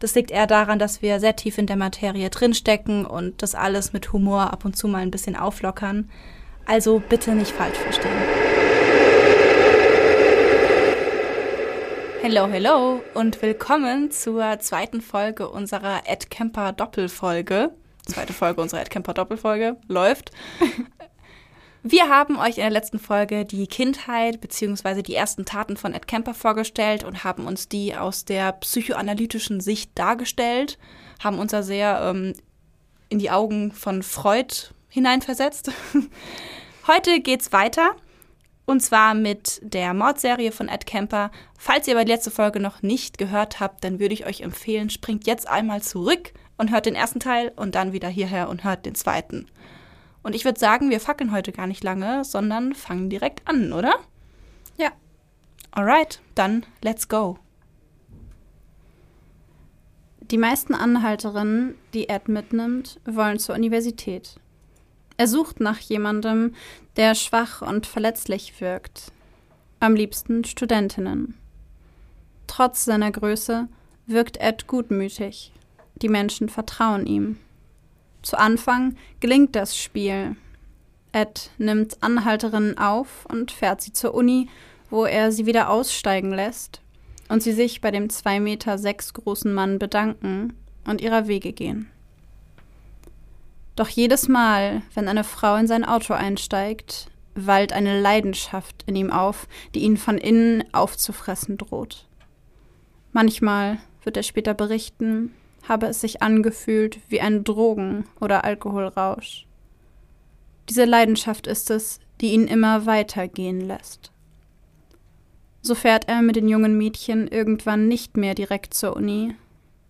Das liegt eher daran, dass wir sehr tief in der Materie drinstecken und das alles mit Humor ab und zu mal ein bisschen auflockern. Also bitte nicht falsch verstehen. Hello, hello und willkommen zur zweiten Folge unserer Ed Kemper Doppelfolge. Zweite Folge unserer Ed Kemper Doppelfolge läuft. Wir haben euch in der letzten Folge die Kindheit bzw. die ersten Taten von Ed Kemper vorgestellt und haben uns die aus der psychoanalytischen Sicht dargestellt, haben uns da sehr ähm, in die Augen von Freud hineinversetzt. Heute geht's weiter und zwar mit der Mordserie von Ed Kemper. Falls ihr aber die letzte Folge noch nicht gehört habt, dann würde ich euch empfehlen, springt jetzt einmal zurück und hört den ersten Teil und dann wieder hierher und hört den zweiten. Und ich würde sagen, wir fackeln heute gar nicht lange, sondern fangen direkt an, oder? Ja. Alright, dann let's go. Die meisten Anhalterinnen, die Ed mitnimmt, wollen zur Universität. Er sucht nach jemandem, der schwach und verletzlich wirkt. Am liebsten Studentinnen. Trotz seiner Größe wirkt Ed gutmütig. Die Menschen vertrauen ihm. Zu Anfang gelingt das Spiel. Ed nimmt Anhalterinnen auf und fährt sie zur Uni, wo er sie wieder aussteigen lässt und sie sich bei dem 2,6 Meter sechs großen Mann bedanken und ihrer Wege gehen. Doch jedes Mal, wenn eine Frau in sein Auto einsteigt, wallt eine Leidenschaft in ihm auf, die ihn von innen aufzufressen droht. Manchmal wird er später berichten, habe es sich angefühlt wie ein Drogen- oder Alkoholrausch. Diese Leidenschaft ist es, die ihn immer weitergehen lässt. So fährt er mit den jungen Mädchen irgendwann nicht mehr direkt zur Uni,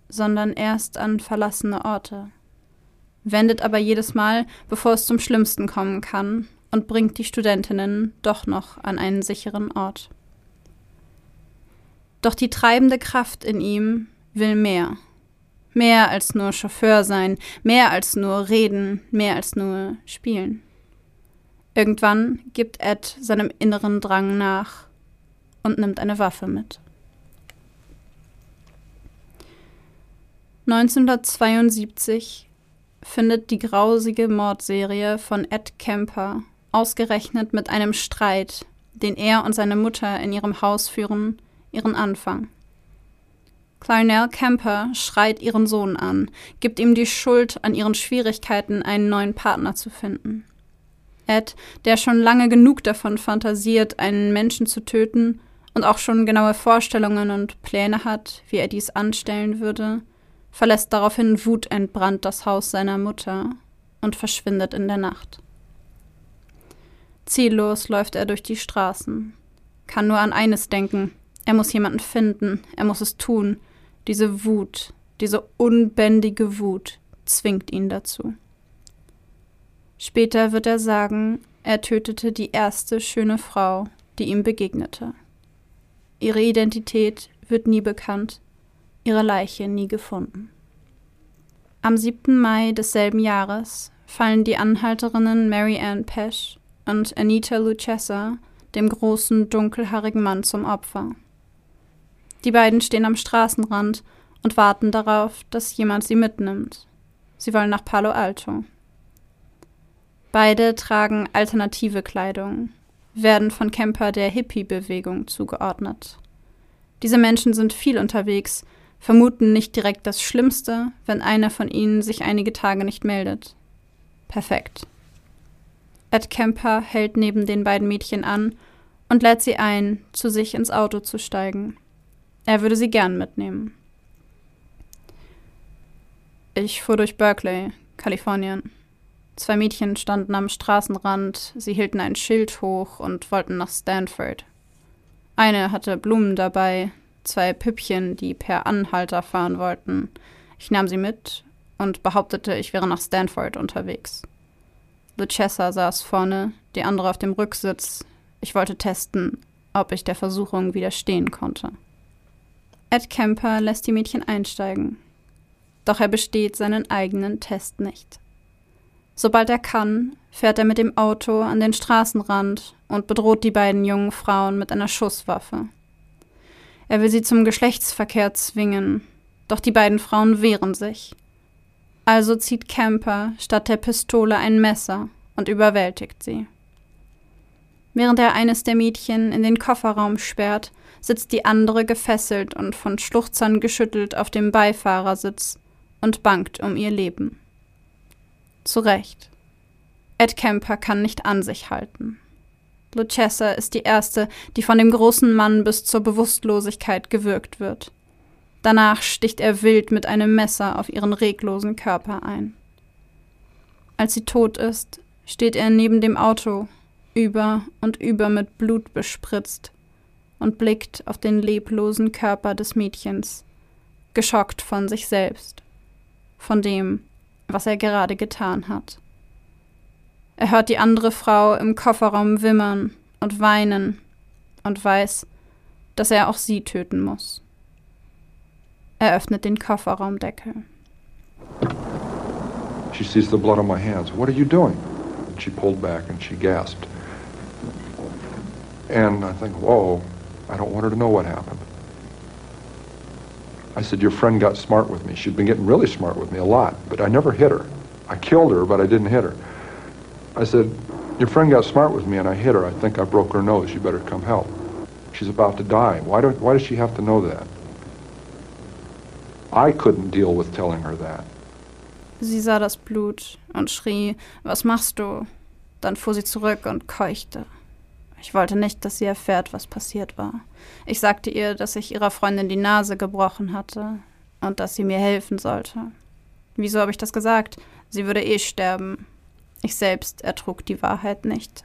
sondern erst an verlassene Orte, wendet aber jedes Mal, bevor es zum Schlimmsten kommen kann, und bringt die Studentinnen doch noch an einen sicheren Ort. Doch die treibende Kraft in ihm will mehr. Mehr als nur Chauffeur sein, mehr als nur reden, mehr als nur spielen. Irgendwann gibt Ed seinem inneren Drang nach und nimmt eine Waffe mit. 1972 findet die grausige Mordserie von Ed Kemper ausgerechnet mit einem Streit, den er und seine Mutter in ihrem Haus führen, ihren Anfang. Clarnell Kemper schreit ihren Sohn an, gibt ihm die Schuld an ihren Schwierigkeiten, einen neuen Partner zu finden. Ed, der schon lange genug davon fantasiert, einen Menschen zu töten und auch schon genaue Vorstellungen und Pläne hat, wie er dies anstellen würde, verlässt daraufhin wutentbrannt das Haus seiner Mutter und verschwindet in der Nacht. Ziellos läuft er durch die Straßen, kann nur an eines denken, er muss jemanden finden, er muss es tun, diese Wut, diese unbändige Wut zwingt ihn dazu. Später wird er sagen, er tötete die erste schöne Frau, die ihm begegnete. Ihre Identität wird nie bekannt, ihre Leiche nie gefunden. Am 7. Mai desselben Jahres fallen die Anhalterinnen Mary Ann Pesch und Anita Lucchesa dem großen, dunkelhaarigen Mann zum Opfer. Die beiden stehen am Straßenrand und warten darauf, dass jemand sie mitnimmt. Sie wollen nach Palo Alto. Beide tragen alternative Kleidung, werden von Camper der Hippie-Bewegung zugeordnet. Diese Menschen sind viel unterwegs, vermuten nicht direkt das Schlimmste, wenn einer von ihnen sich einige Tage nicht meldet. Perfekt. Ed Kemper hält neben den beiden Mädchen an und lädt sie ein, zu sich ins Auto zu steigen. Er würde sie gern mitnehmen. Ich fuhr durch Berkeley, Kalifornien. Zwei Mädchen standen am Straßenrand, sie hielten ein Schild hoch und wollten nach Stanford. Eine hatte Blumen dabei, zwei Püppchen, die per Anhalter fahren wollten. Ich nahm sie mit und behauptete, ich wäre nach Stanford unterwegs. Luchessa saß vorne, die andere auf dem Rücksitz. Ich wollte testen, ob ich der Versuchung widerstehen konnte. Ed Kemper lässt die Mädchen einsteigen. Doch er besteht seinen eigenen Test nicht. Sobald er kann, fährt er mit dem Auto an den Straßenrand und bedroht die beiden jungen Frauen mit einer Schusswaffe. Er will sie zum Geschlechtsverkehr zwingen, doch die beiden Frauen wehren sich. Also zieht Camper statt der Pistole ein Messer und überwältigt sie. Während er eines der Mädchen in den Kofferraum sperrt, sitzt die andere gefesselt und von Schluchzern geschüttelt auf dem Beifahrersitz und bangt um ihr Leben. Zu Recht. Ed Kemper kann nicht an sich halten. Lucessa ist die erste, die von dem großen Mann bis zur Bewusstlosigkeit gewürgt wird. Danach sticht er wild mit einem Messer auf ihren reglosen Körper ein. Als sie tot ist, steht er neben dem Auto, über und über mit Blut bespritzt, und blickt auf den leblosen Körper des Mädchens, geschockt von sich selbst, von dem, was er gerade getan hat. Er hört die andere Frau im Kofferraum wimmern und weinen und weiß, dass er auch sie töten muss. Er öffnet den Kofferraumdeckel. She sees the blood on my hands. What are you doing? And she pulled back and she gasped. And I think, whoa, I don't want her to know what happened. I said, Your friend got smart with me. She'd been getting really smart with me a lot, but I never hit her. I killed her, but I didn't hit her. I said, Your friend got smart with me and I hit her. I think I broke her nose. You better come help. She's about to die. Why, do, why does she have to know that? I couldn't deal with telling her that. Sie sah das Blut und schrie, was machst du? Dann fuhr sie zurück und keuchte. Ich wollte nicht, dass sie erfährt, was passiert war. Ich sagte ihr, dass ich ihrer Freundin die Nase gebrochen hatte und dass sie mir helfen sollte. Wieso habe ich das gesagt? Sie würde eh sterben. Ich selbst ertrug die Wahrheit nicht.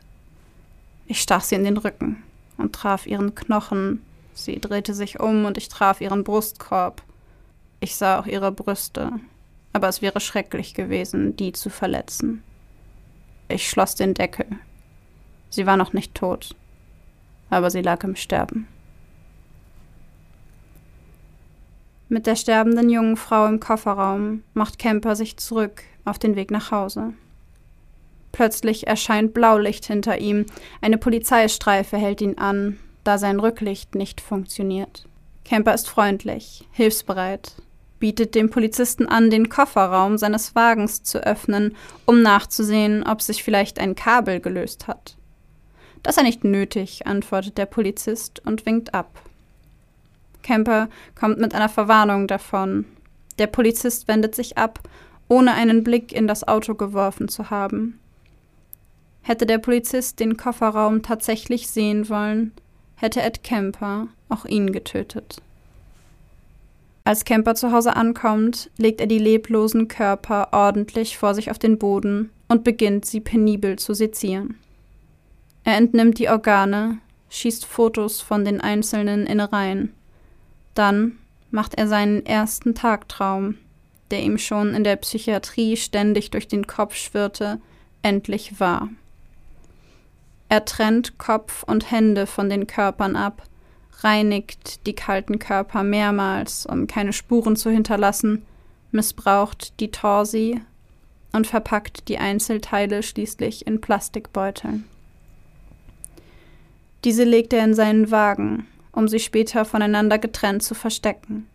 Ich stach sie in den Rücken und traf ihren Knochen. Sie drehte sich um und ich traf ihren Brustkorb. Ich sah auch ihre Brüste, aber es wäre schrecklich gewesen, die zu verletzen. Ich schloss den Deckel. Sie war noch nicht tot, aber sie lag im Sterben. Mit der sterbenden jungen Frau im Kofferraum macht Kemper sich zurück auf den Weg nach Hause. Plötzlich erscheint Blaulicht hinter ihm. Eine Polizeistreife hält ihn an, da sein Rücklicht nicht funktioniert. Kemper ist freundlich, hilfsbereit bietet dem Polizisten an, den Kofferraum seines Wagens zu öffnen, um nachzusehen, ob sich vielleicht ein Kabel gelöst hat. Das sei nicht nötig, antwortet der Polizist und winkt ab. Kemper kommt mit einer Verwarnung davon. Der Polizist wendet sich ab, ohne einen Blick in das Auto geworfen zu haben. Hätte der Polizist den Kofferraum tatsächlich sehen wollen, hätte Ed Kemper auch ihn getötet. Als Kemper zu Hause ankommt, legt er die leblosen Körper ordentlich vor sich auf den Boden und beginnt sie penibel zu sezieren. Er entnimmt die Organe, schießt Fotos von den einzelnen Innereien. Dann macht er seinen ersten Tagtraum, der ihm schon in der Psychiatrie ständig durch den Kopf schwirrte, endlich wahr. Er trennt Kopf und Hände von den Körpern ab reinigt die kalten Körper mehrmals, um keine Spuren zu hinterlassen, missbraucht die Torsi und verpackt die Einzelteile schließlich in Plastikbeuteln. Diese legt er in seinen Wagen, um sie später voneinander getrennt zu verstecken.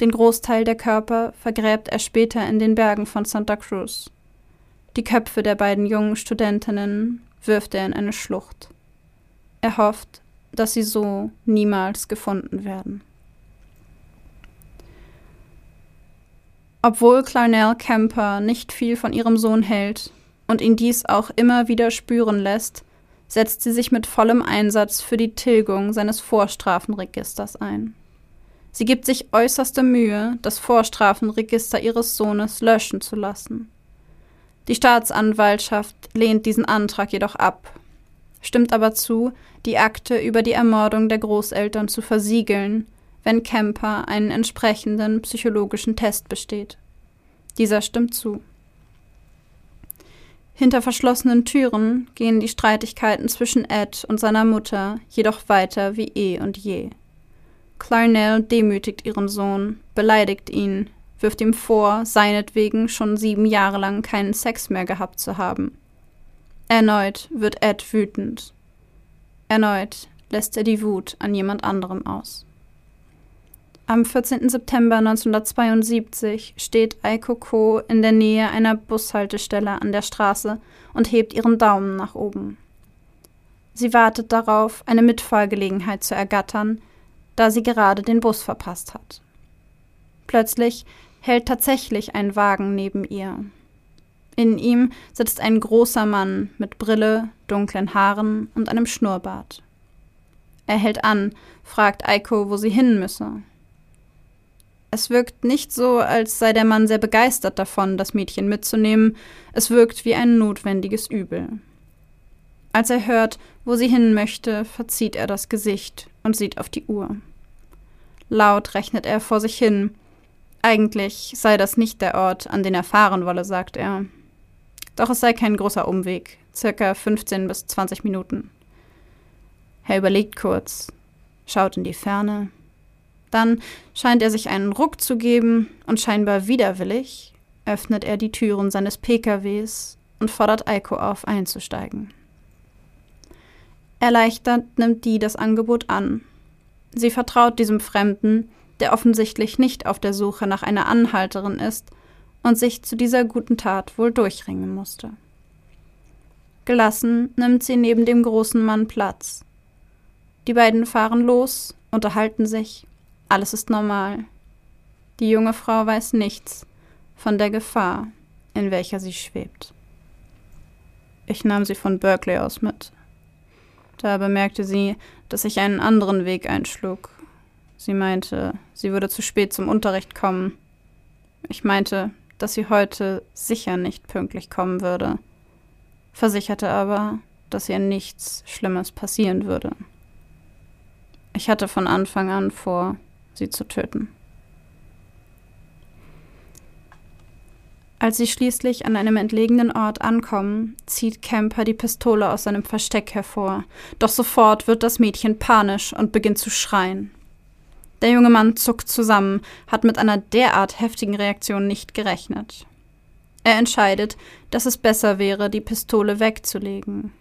Den Großteil der Körper vergräbt er später in den Bergen von Santa Cruz. Die Köpfe der beiden jungen Studentinnen wirft er in eine Schlucht. Er hofft, dass sie so niemals gefunden werden. Obwohl Clarnell Kemper nicht viel von ihrem Sohn hält, und ihn dies auch immer wieder spüren lässt, setzt sie sich mit vollem Einsatz für die Tilgung seines Vorstrafenregisters ein. Sie gibt sich äußerste Mühe, das Vorstrafenregister ihres Sohnes löschen zu lassen. Die Staatsanwaltschaft lehnt diesen Antrag jedoch ab, stimmt aber zu, die Akte über die Ermordung der Großeltern zu versiegeln, wenn Kemper einen entsprechenden psychologischen Test besteht. Dieser stimmt zu. Hinter verschlossenen Türen gehen die Streitigkeiten zwischen Ed und seiner Mutter jedoch weiter wie eh und je. Clarnell demütigt ihren Sohn, beleidigt ihn, wirft ihm vor, seinetwegen schon sieben Jahre lang keinen Sex mehr gehabt zu haben. Erneut wird Ed wütend. Erneut lässt er die Wut an jemand anderem aus. Am 14. September 1972 steht Aiko Ko in der Nähe einer Bushaltestelle an der Straße und hebt ihren Daumen nach oben. Sie wartet darauf, eine Mitfahrgelegenheit zu ergattern, da sie gerade den Bus verpasst hat. Plötzlich hält tatsächlich ein Wagen neben ihr. In ihm sitzt ein großer Mann mit Brille, dunklen Haaren und einem Schnurrbart. Er hält an, fragt Aiko, wo sie hin müsse. Es wirkt nicht so, als sei der Mann sehr begeistert davon, das Mädchen mitzunehmen, es wirkt wie ein notwendiges Übel. Als er hört, wo sie hin möchte, verzieht er das Gesicht und sieht auf die Uhr. Laut rechnet er vor sich hin. Eigentlich sei das nicht der Ort, an den er fahren wolle, sagt er. Doch es sei kein großer Umweg, circa 15 bis 20 Minuten. Er überlegt kurz, schaut in die Ferne, dann scheint er sich einen Ruck zu geben und scheinbar widerwillig öffnet er die Türen seines PKWs und fordert Eiko auf, einzusteigen. Erleichtert nimmt die das Angebot an. Sie vertraut diesem Fremden, der offensichtlich nicht auf der Suche nach einer Anhalterin ist und sich zu dieser guten Tat wohl durchringen musste. Gelassen nimmt sie neben dem großen Mann Platz. Die beiden fahren los, unterhalten sich alles ist normal. Die junge Frau weiß nichts von der Gefahr, in welcher sie schwebt. Ich nahm sie von Berkeley aus mit. Da bemerkte sie, dass ich einen anderen Weg einschlug. Sie meinte, sie würde zu spät zum Unterricht kommen. Ich meinte, dass sie heute sicher nicht pünktlich kommen würde, versicherte aber, dass ihr nichts Schlimmes passieren würde. Ich hatte von Anfang an vor, sie zu töten. Als sie schließlich an einem entlegenen Ort ankommen, zieht Kemper die Pistole aus seinem Versteck hervor, doch sofort wird das Mädchen panisch und beginnt zu schreien. Der junge Mann zuckt zusammen, hat mit einer derart heftigen Reaktion nicht gerechnet. Er entscheidet, dass es besser wäre, die Pistole wegzulegen.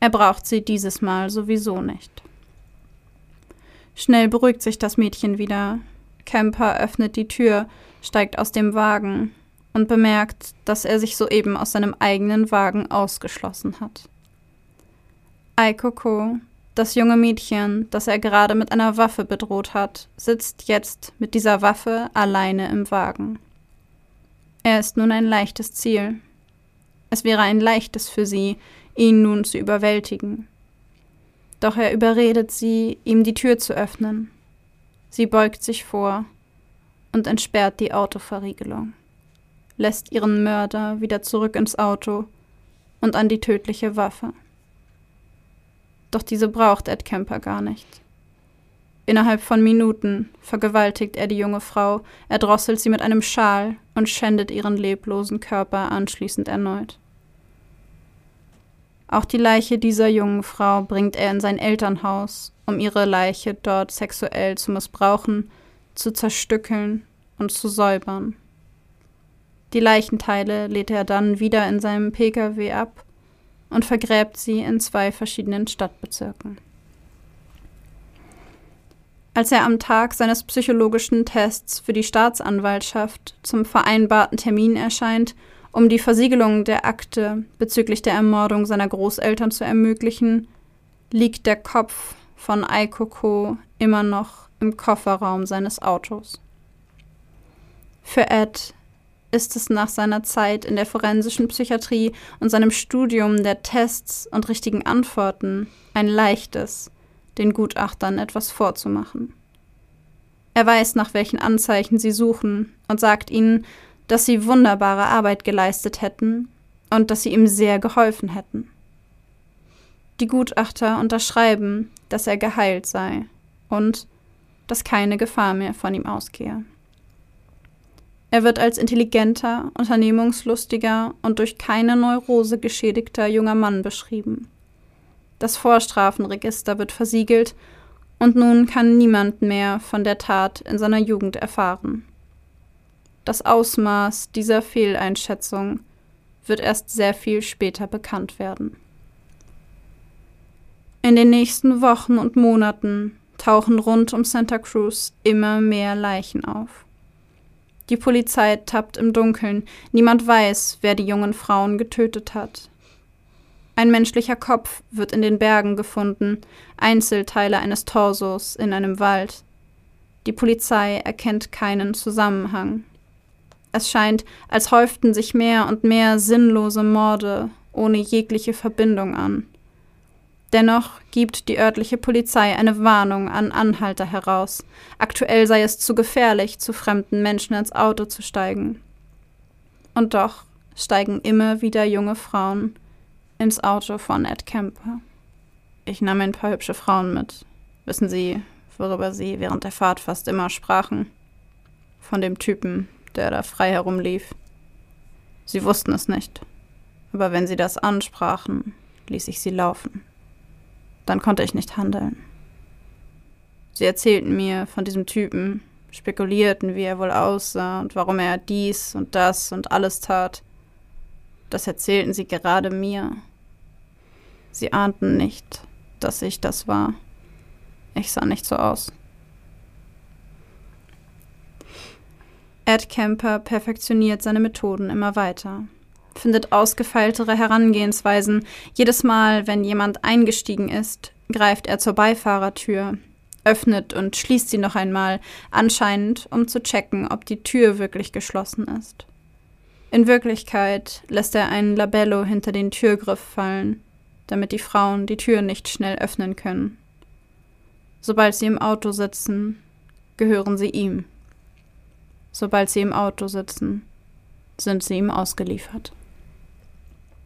Er braucht sie dieses Mal sowieso nicht. Schnell beruhigt sich das Mädchen wieder. Kemper öffnet die Tür, steigt aus dem Wagen und bemerkt, dass er sich soeben aus seinem eigenen Wagen ausgeschlossen hat. Aikoko, das junge Mädchen, das er gerade mit einer Waffe bedroht hat, sitzt jetzt mit dieser Waffe alleine im Wagen. Er ist nun ein leichtes Ziel. Es wäre ein leichtes für sie, ihn nun zu überwältigen. Doch er überredet sie, ihm die Tür zu öffnen. Sie beugt sich vor und entsperrt die Autoverriegelung, lässt ihren Mörder wieder zurück ins Auto und an die tödliche Waffe. Doch diese braucht Ed Kemper gar nicht. Innerhalb von Minuten vergewaltigt er die junge Frau, erdrosselt sie mit einem Schal und schändet ihren leblosen Körper anschließend erneut. Auch die Leiche dieser jungen Frau bringt er in sein Elternhaus, um ihre Leiche dort sexuell zu missbrauchen, zu zerstückeln und zu säubern. Die Leichenteile lädt er dann wieder in seinem Pkw ab und vergräbt sie in zwei verschiedenen Stadtbezirken. Als er am Tag seines psychologischen Tests für die Staatsanwaltschaft zum vereinbarten Termin erscheint, um die Versiegelung der Akte bezüglich der Ermordung seiner Großeltern zu ermöglichen, liegt der Kopf von Aikoko immer noch im Kofferraum seines Autos. Für Ed ist es nach seiner Zeit in der forensischen Psychiatrie und seinem Studium der Tests und richtigen Antworten ein leichtes, den Gutachtern etwas vorzumachen. Er weiß, nach welchen Anzeichen sie suchen und sagt ihnen, dass sie wunderbare Arbeit geleistet hätten und dass sie ihm sehr geholfen hätten. Die Gutachter unterschreiben, dass er geheilt sei und dass keine Gefahr mehr von ihm ausgehe. Er wird als intelligenter, unternehmungslustiger und durch keine Neurose geschädigter junger Mann beschrieben. Das Vorstrafenregister wird versiegelt und nun kann niemand mehr von der Tat in seiner Jugend erfahren. Das Ausmaß dieser Fehleinschätzung wird erst sehr viel später bekannt werden. In den nächsten Wochen und Monaten tauchen rund um Santa Cruz immer mehr Leichen auf. Die Polizei tappt im Dunkeln, niemand weiß, wer die jungen Frauen getötet hat. Ein menschlicher Kopf wird in den Bergen gefunden, Einzelteile eines Torsos in einem Wald. Die Polizei erkennt keinen Zusammenhang. Es scheint, als häuften sich mehr und mehr sinnlose Morde ohne jegliche Verbindung an. Dennoch gibt die örtliche Polizei eine Warnung an Anhalter heraus. Aktuell sei es zu gefährlich, zu fremden Menschen ins Auto zu steigen. Und doch steigen immer wieder junge Frauen ins Auto von Ed Kemper. Ich nahm ein paar hübsche Frauen mit. Wissen Sie, worüber Sie während der Fahrt fast immer sprachen? Von dem Typen, der da frei herumlief. Sie wussten es nicht. Aber wenn Sie das ansprachen, ließ ich Sie laufen. Dann konnte ich nicht handeln. Sie erzählten mir von diesem Typen, spekulierten, wie er wohl aussah und warum er dies und das und alles tat. Das erzählten sie gerade mir. Sie ahnten nicht, dass ich das war. Ich sah nicht so aus. Ed Kemper perfektioniert seine Methoden immer weiter, findet ausgefeiltere Herangehensweisen. Jedes Mal, wenn jemand eingestiegen ist, greift er zur Beifahrertür, öffnet und schließt sie noch einmal, anscheinend um zu checken, ob die Tür wirklich geschlossen ist. In Wirklichkeit lässt er einen Labello hinter den Türgriff fallen, damit die Frauen die Tür nicht schnell öffnen können. Sobald sie im Auto sitzen, gehören sie ihm. Sobald sie im Auto sitzen, sind sie ihm ausgeliefert.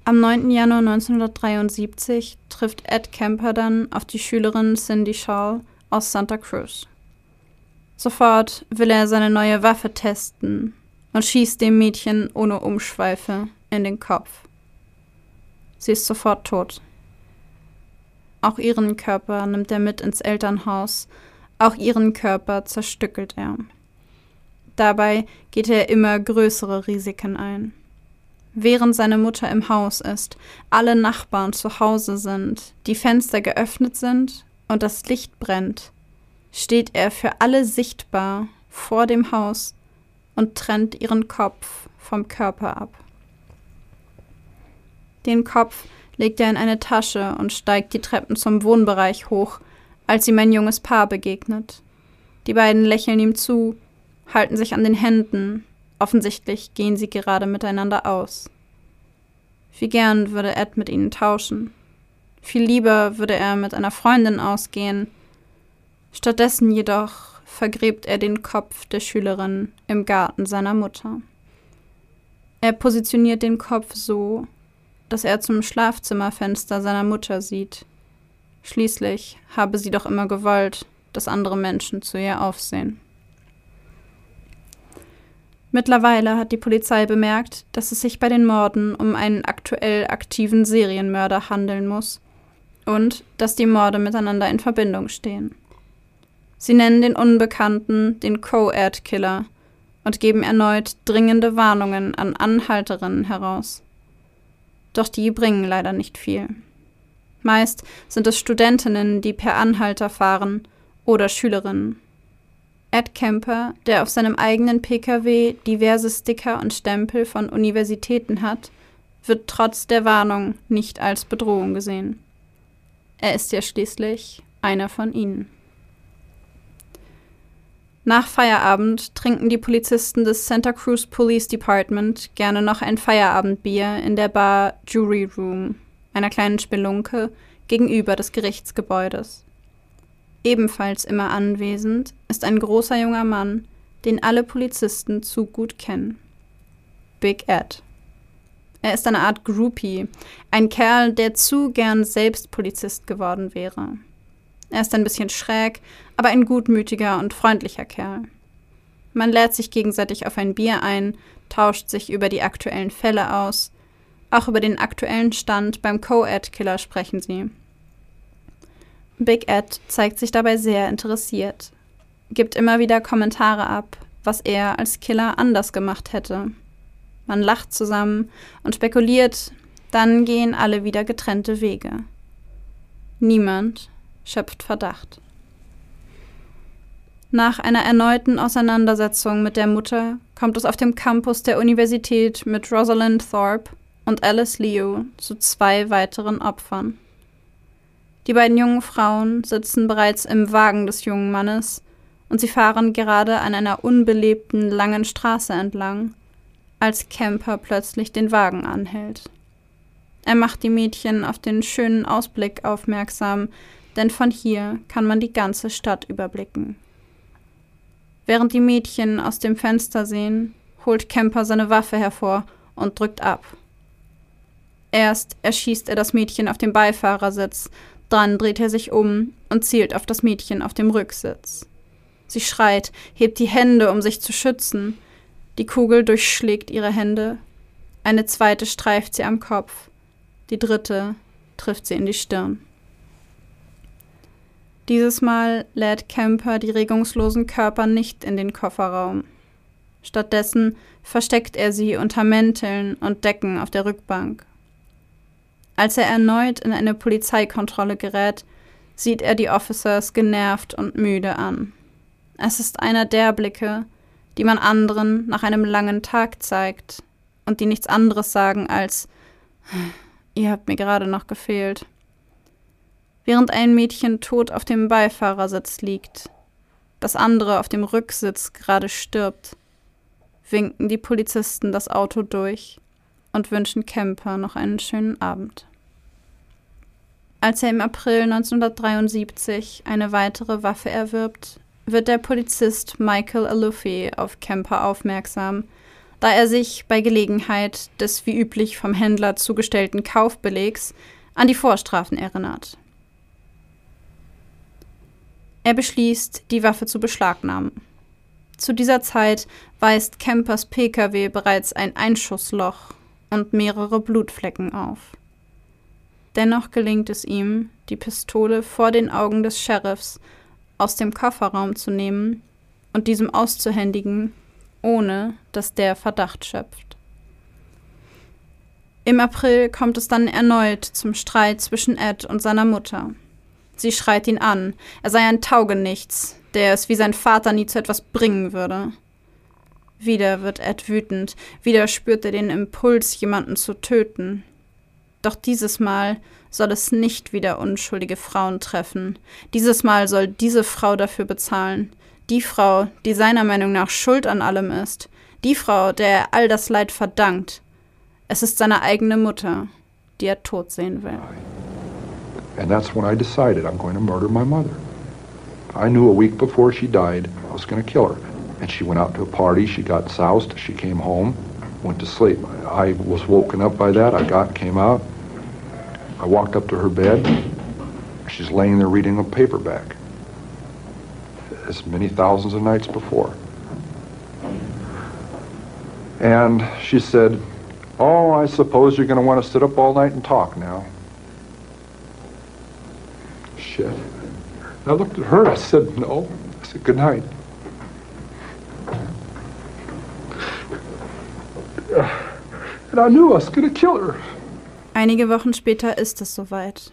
Am 9. Januar 1973 trifft Ed Kemper dann auf die Schülerin Cindy Shaw aus Santa Cruz. Sofort will er seine neue Waffe testen und schießt dem Mädchen ohne Umschweife in den Kopf. Sie ist sofort tot. Auch ihren Körper nimmt er mit ins Elternhaus, auch ihren Körper zerstückelt er. Dabei geht er immer größere Risiken ein. Während seine Mutter im Haus ist, alle Nachbarn zu Hause sind, die Fenster geöffnet sind und das Licht brennt, steht er für alle sichtbar vor dem Haus und trennt ihren Kopf vom Körper ab. Den Kopf legt er in eine Tasche und steigt die Treppen zum Wohnbereich hoch, als ihm ein junges Paar begegnet. Die beiden lächeln ihm zu, halten sich an den Händen. Offensichtlich gehen sie gerade miteinander aus. Wie gern würde Ed mit ihnen tauschen. Viel lieber würde er mit einer Freundin ausgehen. Stattdessen jedoch vergräbt er den Kopf der Schülerin im Garten seiner Mutter. Er positioniert den Kopf so, dass er zum Schlafzimmerfenster seiner Mutter sieht. Schließlich habe sie doch immer gewollt, dass andere Menschen zu ihr aufsehen. Mittlerweile hat die Polizei bemerkt, dass es sich bei den Morden um einen aktuell aktiven Serienmörder handeln muss und dass die Morde miteinander in Verbindung stehen. Sie nennen den Unbekannten den Co-Ed-Killer und geben erneut dringende Warnungen an Anhalterinnen heraus. Doch die bringen leider nicht viel. Meist sind es Studentinnen, die per Anhalter fahren oder Schülerinnen. Ed Kemper, der auf seinem eigenen Pkw diverse Sticker und Stempel von Universitäten hat, wird trotz der Warnung nicht als Bedrohung gesehen. Er ist ja schließlich einer von ihnen. Nach Feierabend trinken die Polizisten des Santa Cruz Police Department gerne noch ein Feierabendbier in der Bar Jury Room, einer kleinen Spelunke gegenüber des Gerichtsgebäudes. Ebenfalls immer anwesend ist ein großer junger Mann, den alle Polizisten zu gut kennen. Big Ed. Er ist eine Art Groupie, ein Kerl, der zu gern selbst Polizist geworden wäre. Er ist ein bisschen schräg, aber ein gutmütiger und freundlicher Kerl. Man lädt sich gegenseitig auf ein Bier ein, tauscht sich über die aktuellen Fälle aus. Auch über den aktuellen Stand beim Co-Ed-Killer sprechen sie. Big Ed zeigt sich dabei sehr interessiert, gibt immer wieder Kommentare ab, was er als Killer anders gemacht hätte. Man lacht zusammen und spekuliert, dann gehen alle wieder getrennte Wege. Niemand schöpft Verdacht. Nach einer erneuten Auseinandersetzung mit der Mutter kommt es auf dem Campus der Universität mit Rosalind Thorpe und Alice Leo zu zwei weiteren Opfern. Die beiden jungen Frauen sitzen bereits im Wagen des jungen Mannes und sie fahren gerade an einer unbelebten langen Straße entlang, als Camper plötzlich den Wagen anhält. Er macht die Mädchen auf den schönen Ausblick aufmerksam, denn von hier kann man die ganze Stadt überblicken. Während die Mädchen aus dem Fenster sehen, holt Kemper seine Waffe hervor und drückt ab. Erst erschießt er das Mädchen auf dem Beifahrersitz, dann dreht er sich um und zielt auf das Mädchen auf dem Rücksitz. Sie schreit, hebt die Hände, um sich zu schützen. Die Kugel durchschlägt ihre Hände. Eine zweite streift sie am Kopf. Die dritte trifft sie in die Stirn. Dieses Mal lädt Kemper die regungslosen Körper nicht in den Kofferraum. Stattdessen versteckt er sie unter Mänteln und Decken auf der Rückbank. Als er erneut in eine Polizeikontrolle gerät, sieht er die Officers genervt und müde an. Es ist einer der Blicke, die man anderen nach einem langen Tag zeigt und die nichts anderes sagen als Ihr habt mir gerade noch gefehlt während ein Mädchen tot auf dem Beifahrersitz liegt, das andere auf dem Rücksitz gerade stirbt, winken die Polizisten das Auto durch und wünschen Kemper noch einen schönen Abend. Als er im April 1973 eine weitere Waffe erwirbt, wird der Polizist Michael Alufi auf Kemper aufmerksam, da er sich bei Gelegenheit des wie üblich vom Händler zugestellten Kaufbelegs an die Vorstrafen erinnert. Er beschließt, die Waffe zu beschlagnahmen. Zu dieser Zeit weist Kempers Pkw bereits ein Einschussloch und mehrere Blutflecken auf. Dennoch gelingt es ihm, die Pistole vor den Augen des Sheriffs aus dem Kofferraum zu nehmen und diesem auszuhändigen, ohne dass der Verdacht schöpft. Im April kommt es dann erneut zum Streit zwischen Ed und seiner Mutter. Sie schreit ihn an, er sei ein Taugenichts, der es wie sein Vater nie zu etwas bringen würde. Wieder wird Ed wütend, wieder spürt er den Impuls, jemanden zu töten. Doch dieses Mal soll es nicht wieder unschuldige Frauen treffen. Dieses Mal soll diese Frau dafür bezahlen. Die Frau, die seiner Meinung nach schuld an allem ist. Die Frau, der er all das Leid verdankt. Es ist seine eigene Mutter, die er tot sehen will. And that's when I decided I'm going to murder my mother. I knew a week before she died I was going to kill her. And she went out to a party, she got soused, she came home, went to sleep. I was woken up by that. I got, came out. I walked up to her bed. She's laying there reading a paperback. As many thousands of nights before. And she said, Oh, I suppose you're going to want to sit up all night and talk now shit. And I looked at her, I said, no. I said, good night. And I knew I was gonna kill her. Einige Wochen später ist es soweit.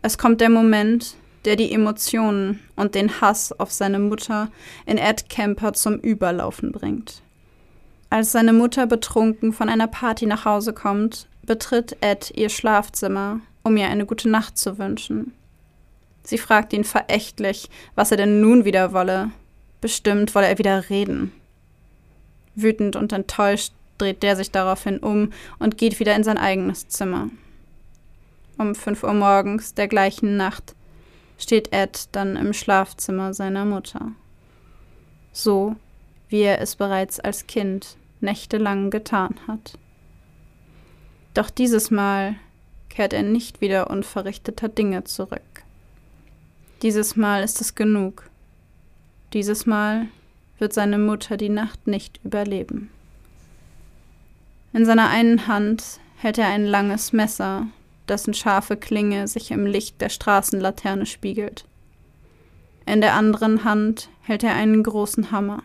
Es kommt der Moment, der die Emotionen und den Hass auf seine Mutter in Ed Kemper zum Überlaufen bringt. Als seine Mutter betrunken von einer Party nach Hause kommt, betritt Ed ihr Schlafzimmer, um ihr eine gute Nacht zu wünschen. Sie fragt ihn verächtlich, was er denn nun wieder wolle. Bestimmt wolle er wieder reden. Wütend und enttäuscht dreht der sich daraufhin um und geht wieder in sein eigenes Zimmer. Um fünf Uhr morgens der gleichen Nacht steht Ed dann im Schlafzimmer seiner Mutter. So wie er es bereits als Kind nächtelang getan hat. Doch dieses Mal kehrt er nicht wieder unverrichteter Dinge zurück. Dieses Mal ist es genug. Dieses Mal wird seine Mutter die Nacht nicht überleben. In seiner einen Hand hält er ein langes Messer, dessen scharfe Klinge sich im Licht der Straßenlaterne spiegelt. In der anderen Hand hält er einen großen Hammer.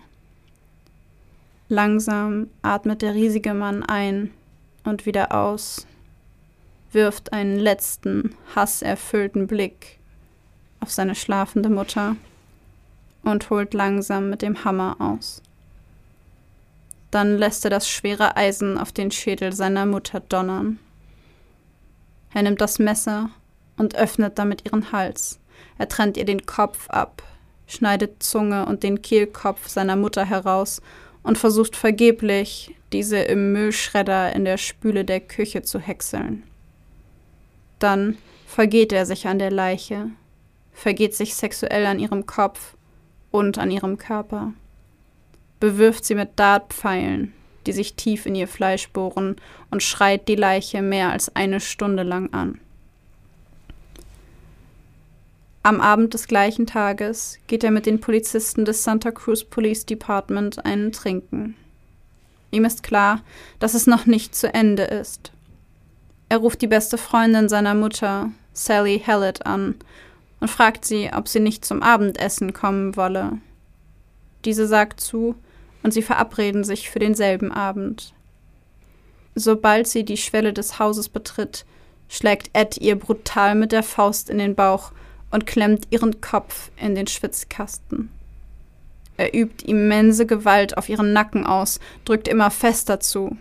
Langsam atmet der riesige Mann ein und wieder aus, wirft einen letzten, hasserfüllten Blick auf seine schlafende Mutter und holt langsam mit dem Hammer aus. Dann lässt er das schwere Eisen auf den Schädel seiner Mutter donnern. Er nimmt das Messer und öffnet damit ihren Hals. Er trennt ihr den Kopf ab, schneidet Zunge und den Kehlkopf seiner Mutter heraus und versucht vergeblich, diese im Müllschredder in der Spüle der Küche zu häckseln. Dann vergeht er sich an der Leiche, vergeht sich sexuell an ihrem Kopf und an ihrem Körper, bewirft sie mit Dartpfeilen, die sich tief in ihr Fleisch bohren, und schreit die Leiche mehr als eine Stunde lang an. Am Abend des gleichen Tages geht er mit den Polizisten des Santa Cruz Police Department einen trinken. Ihm ist klar, dass es noch nicht zu Ende ist. Er ruft die beste Freundin seiner Mutter, Sally Hallett, an und fragt sie, ob sie nicht zum Abendessen kommen wolle. Diese sagt zu und sie verabreden sich für denselben Abend. Sobald sie die Schwelle des Hauses betritt, schlägt Ed ihr brutal mit der Faust in den Bauch und klemmt ihren Kopf in den Schwitzkasten. Er übt immense Gewalt auf ihren Nacken aus, drückt immer fester zu.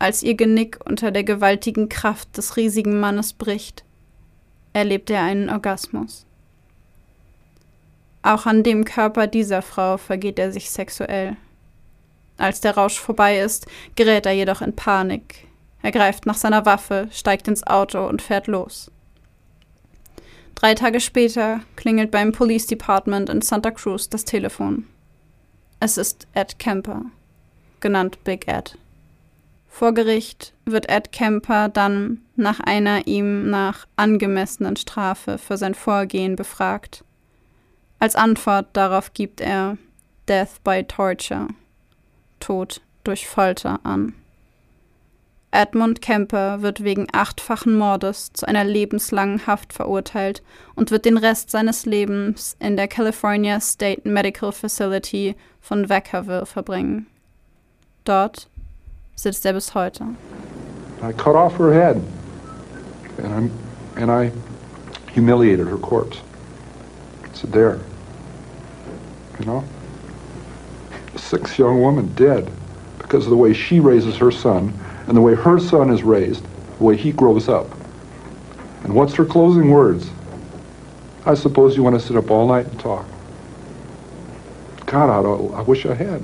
Als ihr Genick unter der gewaltigen Kraft des riesigen Mannes bricht, erlebt er einen Orgasmus. Auch an dem Körper dieser Frau vergeht er sich sexuell. Als der Rausch vorbei ist, gerät er jedoch in Panik. Er greift nach seiner Waffe, steigt ins Auto und fährt los. Drei Tage später klingelt beim Police Department in Santa Cruz das Telefon. Es ist Ed Kemper, genannt Big Ed. Vor Gericht wird Ed Kemper dann nach einer ihm nach angemessenen Strafe für sein Vorgehen befragt. Als Antwort darauf gibt er Death by Torture, Tod durch Folter an. Edmund Kemper wird wegen achtfachen Mordes zu einer lebenslangen Haft verurteilt und wird den Rest seines Lebens in der California State Medical Facility von Vacaville verbringen. Dort sitzt er bis heute. I cut off her head and, I, and I humiliated her corpse. It's there. You know? Six young woman dead because of the way she raises her son and the way her son is raised, the way he grows up. And what's her closing words? I suppose you want to sit up all night and talk. God, I, I wish I had.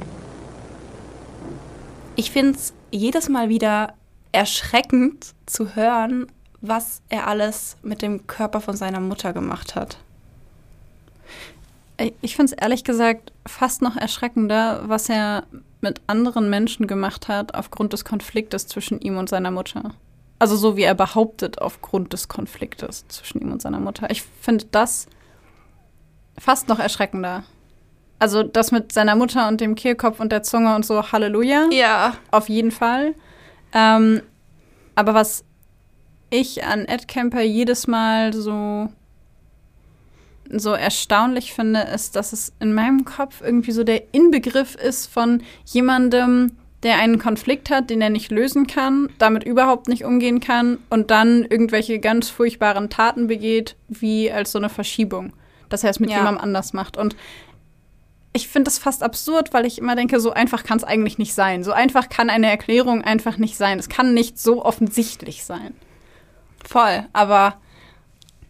Ich finde es jedes Mal wieder erschreckend zu hören, was er alles mit dem Körper von seiner Mutter gemacht hat. Ich finde es ehrlich gesagt fast noch erschreckender, was er mit anderen Menschen gemacht hat aufgrund des Konfliktes zwischen ihm und seiner Mutter. Also so wie er behauptet aufgrund des Konfliktes zwischen ihm und seiner Mutter. Ich finde das fast noch erschreckender. Also das mit seiner Mutter und dem Kehlkopf und der Zunge und so, Halleluja. Ja. Auf jeden Fall. Ähm, aber was ich an Ed Kemper jedes Mal so so erstaunlich finde, ist, dass es in meinem Kopf irgendwie so der Inbegriff ist von jemandem, der einen Konflikt hat, den er nicht lösen kann, damit überhaupt nicht umgehen kann und dann irgendwelche ganz furchtbaren Taten begeht, wie als so eine Verschiebung, dass er es mit ja. jemandem anders macht. Und ich finde das fast absurd, weil ich immer denke, so einfach kann es eigentlich nicht sein. So einfach kann eine Erklärung einfach nicht sein. Es kann nicht so offensichtlich sein. Voll, aber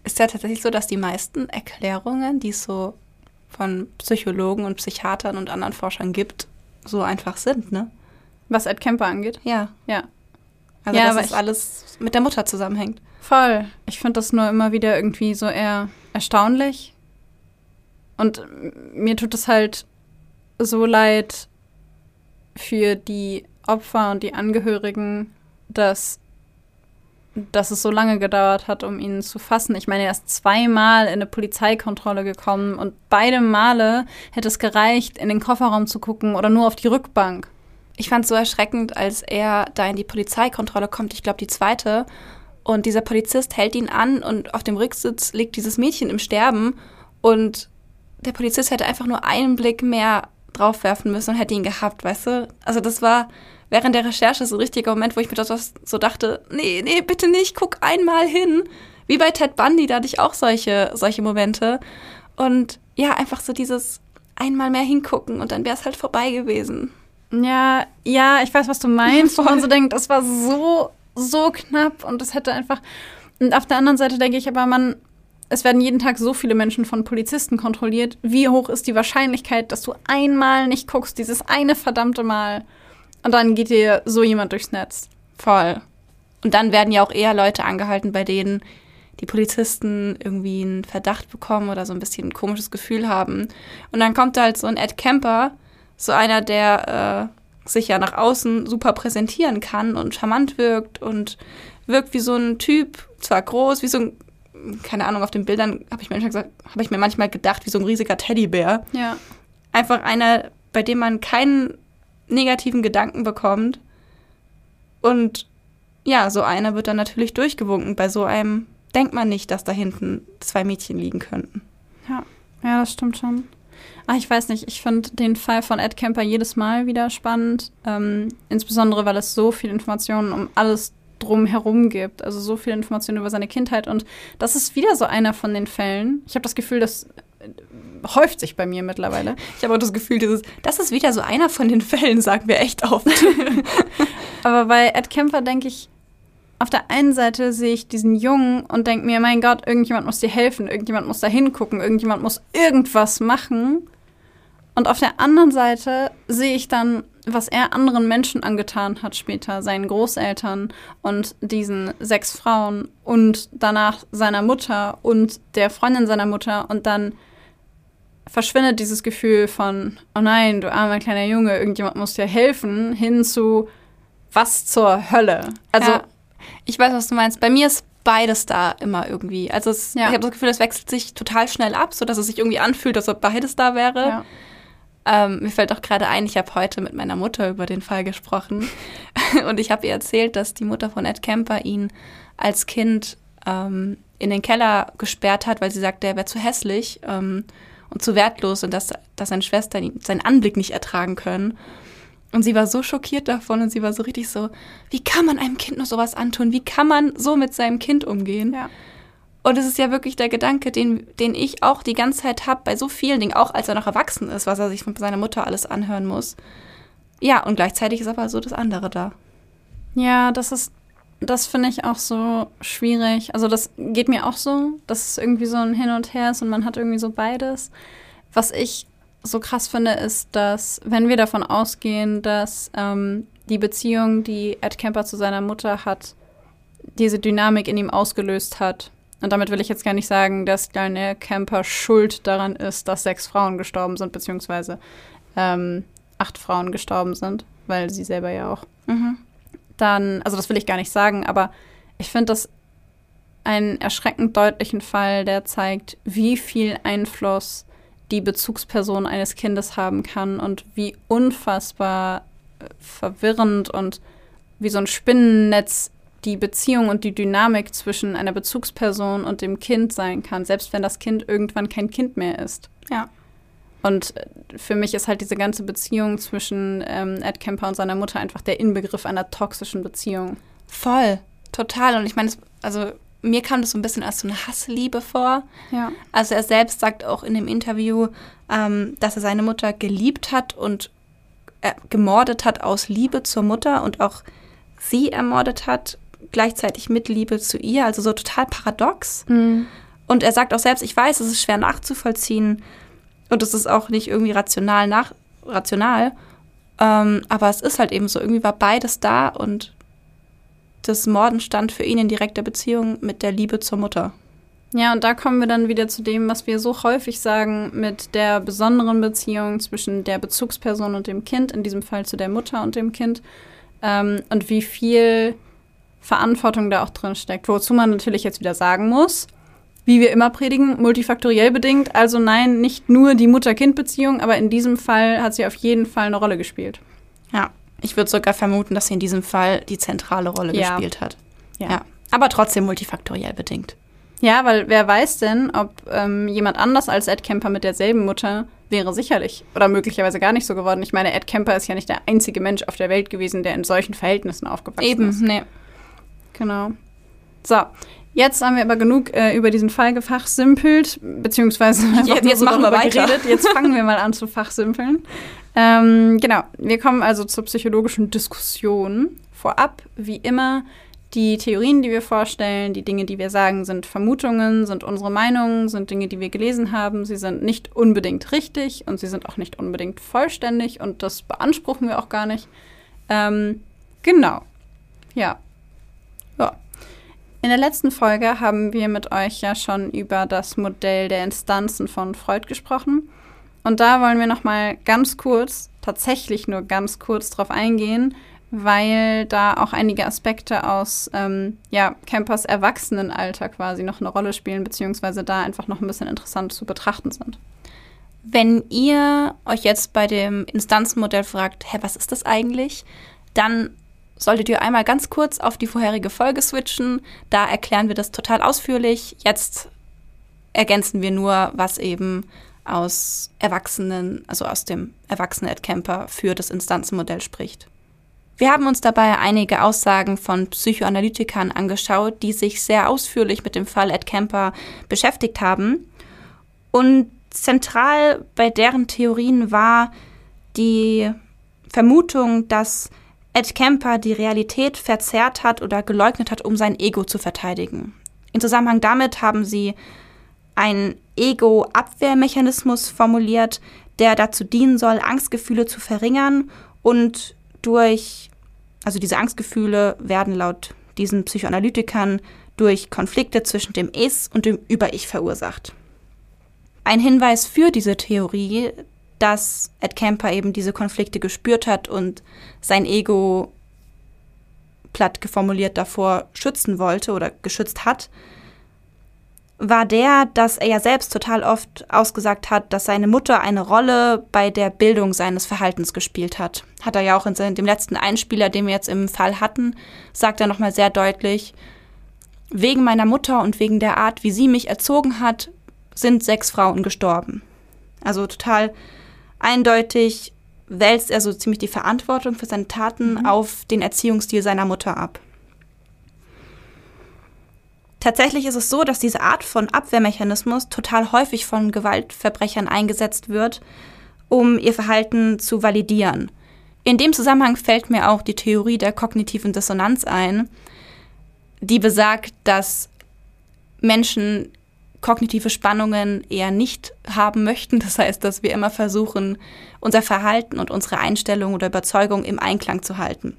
ist ja tatsächlich so, dass die meisten Erklärungen, die es so von Psychologen und Psychiatern und anderen Forschern gibt, so einfach sind, ne? Was Ed Kemper angeht. Ja. Ja. Also, Ja, dass es alles mit der Mutter zusammenhängt. Voll. Ich finde das nur immer wieder irgendwie so eher erstaunlich. Und mir tut es halt so leid für die Opfer und die Angehörigen, dass, dass es so lange gedauert hat, um ihn zu fassen. Ich meine, er ist zweimal in eine Polizeikontrolle gekommen und beide Male hätte es gereicht, in den Kofferraum zu gucken oder nur auf die Rückbank. Ich fand es so erschreckend, als er da in die Polizeikontrolle kommt, ich glaube die zweite, und dieser Polizist hält ihn an und auf dem Rücksitz liegt dieses Mädchen im Sterben und der Polizist hätte einfach nur einen Blick mehr drauf werfen müssen und hätte ihn gehabt, weißt du? Also das war während der Recherche so ein richtiger Moment, wo ich mir das so dachte, nee, nee, bitte nicht, guck einmal hin. Wie bei Ted Bundy, da hatte ich auch solche, solche Momente. Und ja, einfach so dieses einmal mehr hingucken und dann wäre es halt vorbei gewesen. Ja, ja, ich weiß, was du meinst, wo man so denkt, das war so, so knapp und es hätte einfach. Und auf der anderen Seite denke ich aber, man, es werden jeden Tag so viele Menschen von Polizisten kontrolliert. Wie hoch ist die Wahrscheinlichkeit, dass du einmal nicht guckst, dieses eine verdammte Mal, und dann geht dir so jemand durchs Netz? Voll. Und dann werden ja auch eher Leute angehalten, bei denen die Polizisten irgendwie einen Verdacht bekommen oder so ein bisschen ein komisches Gefühl haben. Und dann kommt da halt so ein Ed Kemper, so einer, der äh, sich ja nach außen super präsentieren kann und charmant wirkt und wirkt wie so ein Typ, zwar groß, wie so ein, keine Ahnung, auf den Bildern habe ich, mir manchmal gesagt- hab ich mir manchmal gedacht, wie so ein riesiger Teddybär. Ja. Einfach einer, bei dem man keinen negativen Gedanken bekommt. Und ja, so einer wird dann natürlich durchgewunken. Bei so einem denkt man nicht, dass da hinten zwei Mädchen liegen könnten. Ja, ja, das stimmt schon. Ah, ich weiß nicht, ich finde den Fall von Ed Kemper jedes Mal wieder spannend. Ähm, insbesondere, weil es so viele Informationen um alles drumherum gibt. Also so viele Informationen über seine Kindheit. Und das ist wieder so einer von den Fällen. Ich habe das Gefühl, das äh, häuft sich bei mir mittlerweile. Ich habe auch das Gefühl, dieses, das ist wieder so einer von den Fällen, sagen wir echt oft. Aber bei Ed Kemper denke ich, auf der einen Seite sehe ich diesen Jungen und denke mir, mein Gott, irgendjemand muss dir helfen, irgendjemand muss da hingucken, irgendjemand muss irgendwas machen. Und auf der anderen Seite sehe ich dann, was er anderen Menschen angetan hat später, seinen Großeltern und diesen sechs Frauen und danach seiner Mutter und der Freundin seiner Mutter und dann verschwindet dieses Gefühl von, oh nein, du armer kleiner Junge, irgendjemand muss dir helfen, hin zu, was zur Hölle. Also, ja, ich weiß, was du meinst. Bei mir ist beides da immer irgendwie. Also es, Ja. ich habe das Gefühl, es wechselt sich total schnell ab, sodass es sich irgendwie anfühlt, als ob beides da wäre. ja. Ähm, mir fällt auch gerade ein, ich habe heute mit meiner Mutter über den Fall gesprochen und ich habe ihr erzählt, dass die Mutter von Ed Kemper ihn als Kind ähm, in den Keller gesperrt hat, weil sie sagte, er wäre zu hässlich ähm, und zu wertlos und dass, dass seine Schwestern seinen Anblick nicht ertragen können. Und sie war so schockiert davon und sie war so richtig so, wie kann man einem Kind nur sowas antun? Wie kann man so mit seinem Kind umgehen? ja. Und es ist ja wirklich der Gedanke, den, den ich auch die ganze Zeit habe bei so vielen Dingen, auch als er noch erwachsen ist, was er sich von seiner Mutter alles anhören muss. Ja, und gleichzeitig ist aber so das andere da. Ja, das ist, das finde ich auch so schwierig. Also das geht mir auch so, dass es irgendwie so ein Hin und Her ist und man hat irgendwie so beides. Was ich so krass finde, ist, dass wenn wir davon ausgehen, dass ähm, die Beziehung, die Ed Kemper zu seiner Mutter hat, diese Dynamik in ihm ausgelöst hat. Und damit will ich jetzt gar nicht sagen, dass kleine Camper schuld daran ist, dass sechs Frauen gestorben sind, beziehungsweise ähm, acht Frauen gestorben sind, weil sie selber ja auch Mhm. Dann, also das will ich gar nicht sagen, aber ich finde das einen erschreckend deutlichen Fall, der zeigt, wie viel Einfluss die Bezugsperson eines Kindes haben kann und wie unfassbar äh, verwirrend und wie so ein Spinnennetz die Beziehung und die Dynamik zwischen einer Bezugsperson und dem Kind sein kann, selbst wenn das Kind irgendwann kein Kind mehr ist. Ja. Und für mich ist halt diese ganze Beziehung zwischen ähm, Ed Kemper und seiner Mutter einfach der Inbegriff einer toxischen Beziehung. Voll. Total. Und ich meine, es- also mir kam das so ein bisschen als so eine Hassliebe vor. Ja. Also er selbst sagt auch in dem Interview, ähm, dass er seine Mutter geliebt hat und äh, gemordet hat aus Liebe zur Mutter und auch sie ermordet hat, gleichzeitig mit Liebe zu ihr. Also so total paradox. Und er sagt auch selbst, ich weiß, es ist schwer nachzuvollziehen, Und es ist auch nicht irgendwie rational nach rational. Ähm, aber es ist halt eben so, irgendwie war beides da und das Morden stand für ihn in direkter Beziehung mit der Liebe zur Mutter. Ja, und da kommen wir dann wieder zu dem, was wir so häufig sagen, mit der besonderen Beziehung zwischen der Bezugsperson und dem Kind, in diesem Fall zu der Mutter und dem Kind, ähm, und wie viel Verantwortung da auch drin steckt. Wozu man natürlich jetzt wieder sagen muss, wie wir immer predigen, multifaktoriell bedingt. Also nein, nicht nur die Mutter-Kind-Beziehung, aber in diesem Fall hat sie auf jeden Fall eine Rolle gespielt. Ja, ich würde sogar vermuten, dass sie in diesem Fall die zentrale Rolle Ja. gespielt hat. Ja. ja. Aber trotzdem multifaktoriell bedingt. Ja, weil wer weiß denn, ob ähm, jemand anders als Ed Kemper mit derselben Mutter wäre sicherlich oder möglicherweise gar nicht so geworden. Ich meine, Ed Kemper ist ja nicht der einzige Mensch auf der Welt gewesen, der in solchen Verhältnissen aufgewachsen Eben, ist. nee. Genau. So, jetzt haben wir aber genug äh, über diesen Fall gefachsimpelt, beziehungsweise Jetzt- jetzt machen wir weiter. geredet. Jetzt fangen wir mal an zu fachsimpeln. Ähm, genau, wir kommen also zur psychologischen Diskussion. Vorab, wie immer, die Theorien, die wir vorstellen, die Dinge, die wir sagen, sind Vermutungen, sind unsere Meinungen, sind Dinge, die wir gelesen haben. Sie sind nicht unbedingt richtig und sie sind auch nicht unbedingt vollständig und das beanspruchen wir auch gar nicht. Ähm, genau. Ja. Ja. In der letzten Folge haben wir mit euch ja schon über das Modell der Instanzen von Freud gesprochen. Und da wollen wir noch mal ganz kurz, tatsächlich nur ganz kurz drauf eingehen, weil da auch einige Aspekte aus ähm, ja, Campers Erwachsenenalter quasi noch eine Rolle spielen, beziehungsweise da einfach noch ein bisschen interessant zu betrachten sind. Wenn ihr euch jetzt bei dem Instanzenmodell fragt, hä, was ist das eigentlich? Dann solltet ihr einmal ganz kurz auf die vorherige Folge switchen. Da erklären wir das total ausführlich. Jetzt ergänzen wir nur, was eben aus Erwachsenen, also aus dem Erwachsenen Ed Camper für das Instanzenmodell spricht. Wir haben uns dabei einige Aussagen von Psychoanalytikern angeschaut, die sich sehr ausführlich mit dem Fall Ed Camper beschäftigt haben. Und zentral bei deren Theorien war die Vermutung, dass Ed Kemper die Realität verzerrt hat oder geleugnet hat, um sein Ego zu verteidigen. In Zusammenhang damit haben sie einen Ego-Abwehrmechanismus formuliert, der dazu dienen soll, Angstgefühle zu verringern und durch, also diese Angstgefühle werden laut diesen Psychoanalytikern durch Konflikte zwischen dem Es und dem Über-Ich verursacht. Ein Hinweis für diese Theorie, dass Ed Kemper eben diese Konflikte gespürt hat und sein Ego platt geformuliert davor schützen wollte oder geschützt hat, war der, dass er ja selbst total oft ausgesagt hat, dass seine Mutter eine Rolle bei der Bildung seines Verhaltens gespielt hat. Hat er ja auch in dem letzten Einspieler, den wir jetzt im Fall hatten, sagt er nochmal sehr deutlich, wegen meiner Mutter und wegen der Art, wie sie mich erzogen hat, sind sechs Frauen gestorben. Also total eindeutig wälzt er so ziemlich die Verantwortung für seine Taten auf den Erziehungsstil seiner Mutter ab. Tatsächlich ist es so, dass diese Art von Abwehrmechanismus total häufig von Gewaltverbrechern eingesetzt wird, um ihr Verhalten zu validieren. In dem Zusammenhang fällt mir auch die Theorie der kognitiven Dissonanz ein, die besagt, dass Menschen kognitive Spannungen eher nicht haben möchten. Das heißt, dass wir immer versuchen, unser Verhalten und unsere Einstellung oder Überzeugung im Einklang zu halten.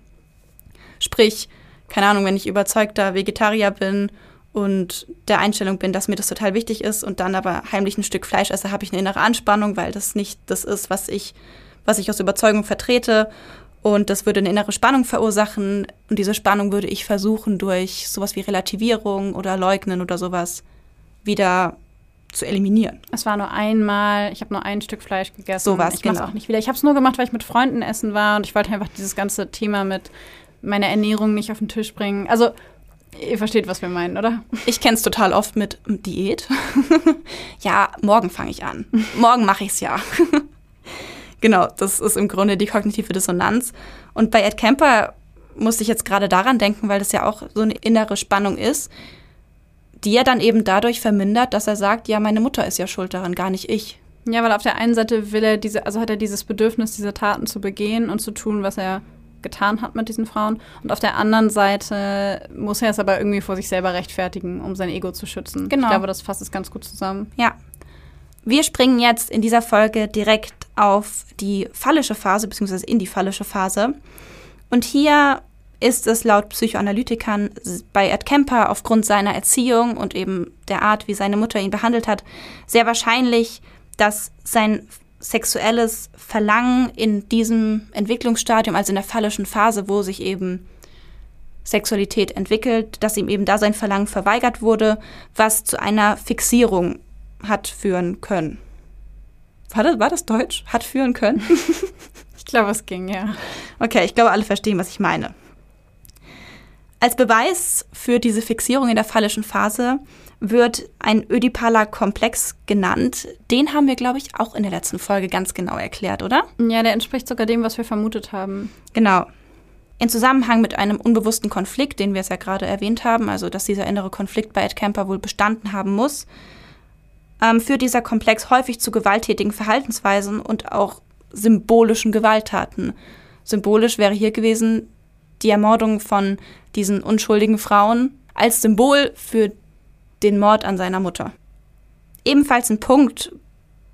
Sprich, keine Ahnung, wenn ich überzeugter Vegetarier bin und der Einstellung bin, dass mir das total wichtig ist und dann aber heimlich ein Stück Fleisch esse, habe ich eine innere Anspannung, weil das nicht das ist, was ich, was ich aus Überzeugung vertrete. Und das würde eine innere Spannung verursachen. Und diese Spannung würde ich versuchen, durch sowas wie Relativierung oder Leugnen oder sowas wieder zu eliminieren. Es war nur einmal, ich habe nur ein Stück Fleisch gegessen. So war's, ich mach's genau. auch nicht wieder. Ich habe es nur gemacht, weil ich mit Freunden essen war und ich wollte einfach dieses ganze Thema mit meiner Ernährung nicht auf den Tisch bringen. Also, ihr versteht, was wir meinen, oder? Ich kenne es total oft mit Diät. ja, morgen fange ich an. Morgen mache ich es ja. genau, das ist im Grunde die kognitive Dissonanz. Und bei Ed Kemper musste ich jetzt gerade daran denken, weil das ja auch so eine innere Spannung ist, die er dann eben dadurch vermindert, dass er sagt, ja, meine Mutter ist ja schuld daran, gar nicht ich. Ja, weil auf der einen Seite will er diese, also hat er dieses Bedürfnis, diese Taten zu begehen und zu tun, was er getan hat mit diesen Frauen. Und auf der anderen Seite muss er es aber irgendwie vor sich selber rechtfertigen, um sein Ego zu schützen. Genau. Ich glaube, das fasst es ganz gut zusammen. Ja. Wir springen jetzt in dieser Folge direkt auf die phallische Phase, beziehungsweise in die phallische Phase. Und hier ist es laut Psychoanalytikern bei Ed Kemper aufgrund seiner Erziehung und eben der Art, wie seine Mutter ihn behandelt hat, sehr wahrscheinlich, dass sein sexuelles Verlangen in diesem Entwicklungsstadium, also in der phallischen Phase, wo sich eben Sexualität entwickelt, dass ihm eben da sein Verlangen verweigert wurde, was zu einer Fixierung hat führen können. War das, war das Deutsch? Hat führen können? ich glaube, es ging, ja. Okay, ich glaube, alle verstehen, was ich meine. Als Beweis für diese Fixierung in der phallischen Phase wird ein ödipaler Komplex genannt. Den haben wir, glaube ich, auch in der letzten Folge ganz genau erklärt, oder? Ja, der entspricht sogar dem, was wir vermutet haben. Genau. In Zusammenhang mit einem unbewussten Konflikt, den wir es ja gerade erwähnt haben, also dass dieser innere Konflikt bei Ed Kemper wohl bestanden haben muss, ähm, führt dieser Komplex häufig zu gewalttätigen Verhaltensweisen und auch symbolischen Gewalttaten. Symbolisch wäre hier gewesen die Ermordung von diesen unschuldigen Frauen als Symbol für den Mord an seiner Mutter. Ebenfalls ein Punkt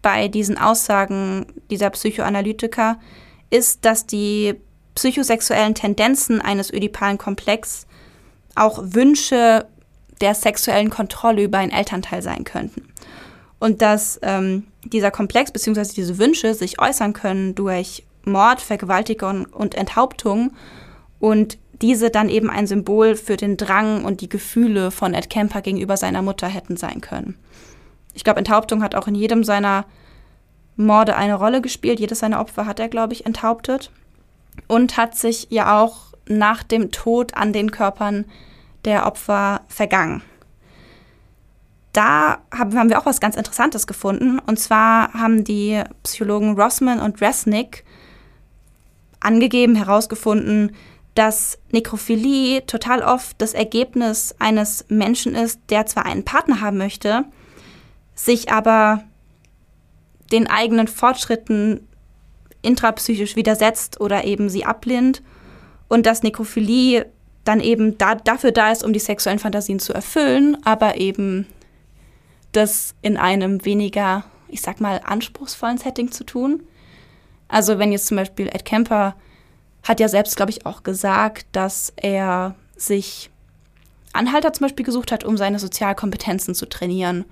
bei diesen Aussagen dieser Psychoanalytiker ist, dass die psychosexuellen Tendenzen eines ödipalen Komplex auch Wünsche der sexuellen Kontrolle über einen Elternteil sein könnten. Und dass ähm, dieser Komplex bzw. diese Wünsche sich äußern können durch Mord, Vergewaltigung und Enthauptung und diese dann eben ein Symbol für den Drang und die Gefühle von Ed Kemper gegenüber seiner Mutter hätten sein können. Ich glaube, Enthauptung hat auch in jedem seiner Morde eine Rolle gespielt. Jedes seiner Opfer hat er, glaube ich, enthauptet. Und hat sich ja auch nach dem Tod an den Körpern der Opfer vergangen. Da haben, wir auch was ganz Interessantes gefunden. Und zwar haben die Psychologen Rossman und Resnick angegeben, herausgefunden, dass Nekrophilie total oft das Ergebnis eines Menschen ist, der zwar einen Partner haben möchte, sich aber den eigenen Fortschritten intrapsychisch widersetzt oder eben sie ablehnt und dass Nekrophilie dann eben da, dafür da ist, um die sexuellen Fantasien zu erfüllen, aber eben das in einem weniger, ich sag mal, anspruchsvollen Setting zu tun. Also wenn jetzt zum Beispiel Ed Kemper hat ja selbst, glaube ich, auch gesagt, dass er sich Anhalter zum Beispiel gesucht hat, um seine Sozialkompetenzen zu trainieren.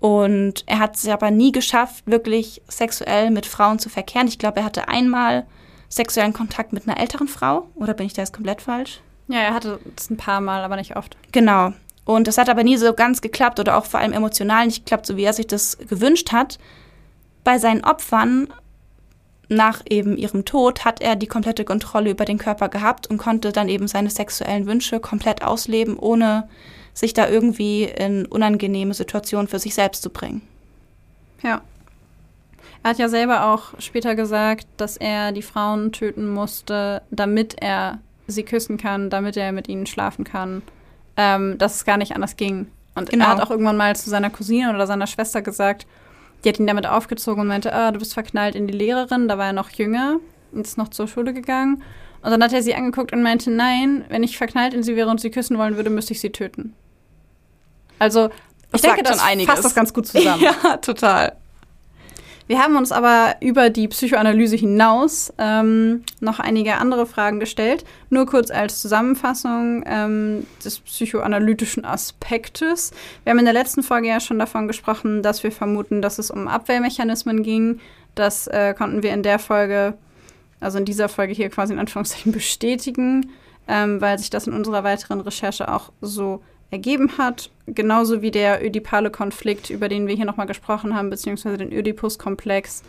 Und er hat es aber nie geschafft, wirklich sexuell mit Frauen zu verkehren. Ich glaube, er hatte einmal sexuellen Kontakt mit einer älteren Frau. Oder bin ich da jetzt komplett falsch? Ja, er hatte es ein paar Mal, aber nicht oft. Genau. Und das hat aber nie so ganz geklappt oder auch vor allem emotional nicht geklappt, so wie er sich das gewünscht hat. Bei seinen Opfern nach eben ihrem Tod hat er die komplette Kontrolle über den Körper gehabt und konnte dann eben seine sexuellen Wünsche komplett ausleben, ohne sich da irgendwie in unangenehme Situationen für sich selbst zu bringen. Ja. Er hat ja selber auch später gesagt, dass er die Frauen töten musste, damit er sie küssen kann, damit er mit ihnen schlafen kann, ähm, dass es gar nicht anders ging. Und genau. er hat auch irgendwann mal zu seiner Cousine oder seiner Schwester gesagt, die hat ihn damit aufgezogen und meinte, ah, du bist verknallt in die Lehrerin. Da war er noch jünger und ist noch zur Schule gegangen. Und dann hat er sie angeguckt und meinte, nein, wenn ich verknallt in sie wäre und sie küssen wollen würde, müsste ich sie töten. Also, ich denke, das fasst das ganz gut zusammen. ja, total. Wir haben uns aber über die Psychoanalyse hinaus ähm, noch einige andere Fragen gestellt. Nur kurz als Zusammenfassung ähm, des psychoanalytischen Aspektes. Wir haben in der letzten Folge ja schon davon gesprochen, dass wir vermuten, dass es um Abwehrmechanismen ging. Das äh, konnten wir in der Folge, also in dieser Folge hier quasi in Anführungszeichen bestätigen, ähm, weil sich das in unserer weiteren Recherche auch so ergeben hat. Genauso wie der ödipale Konflikt, über den wir hier nochmal gesprochen haben, beziehungsweise den Ödipus-Komplex.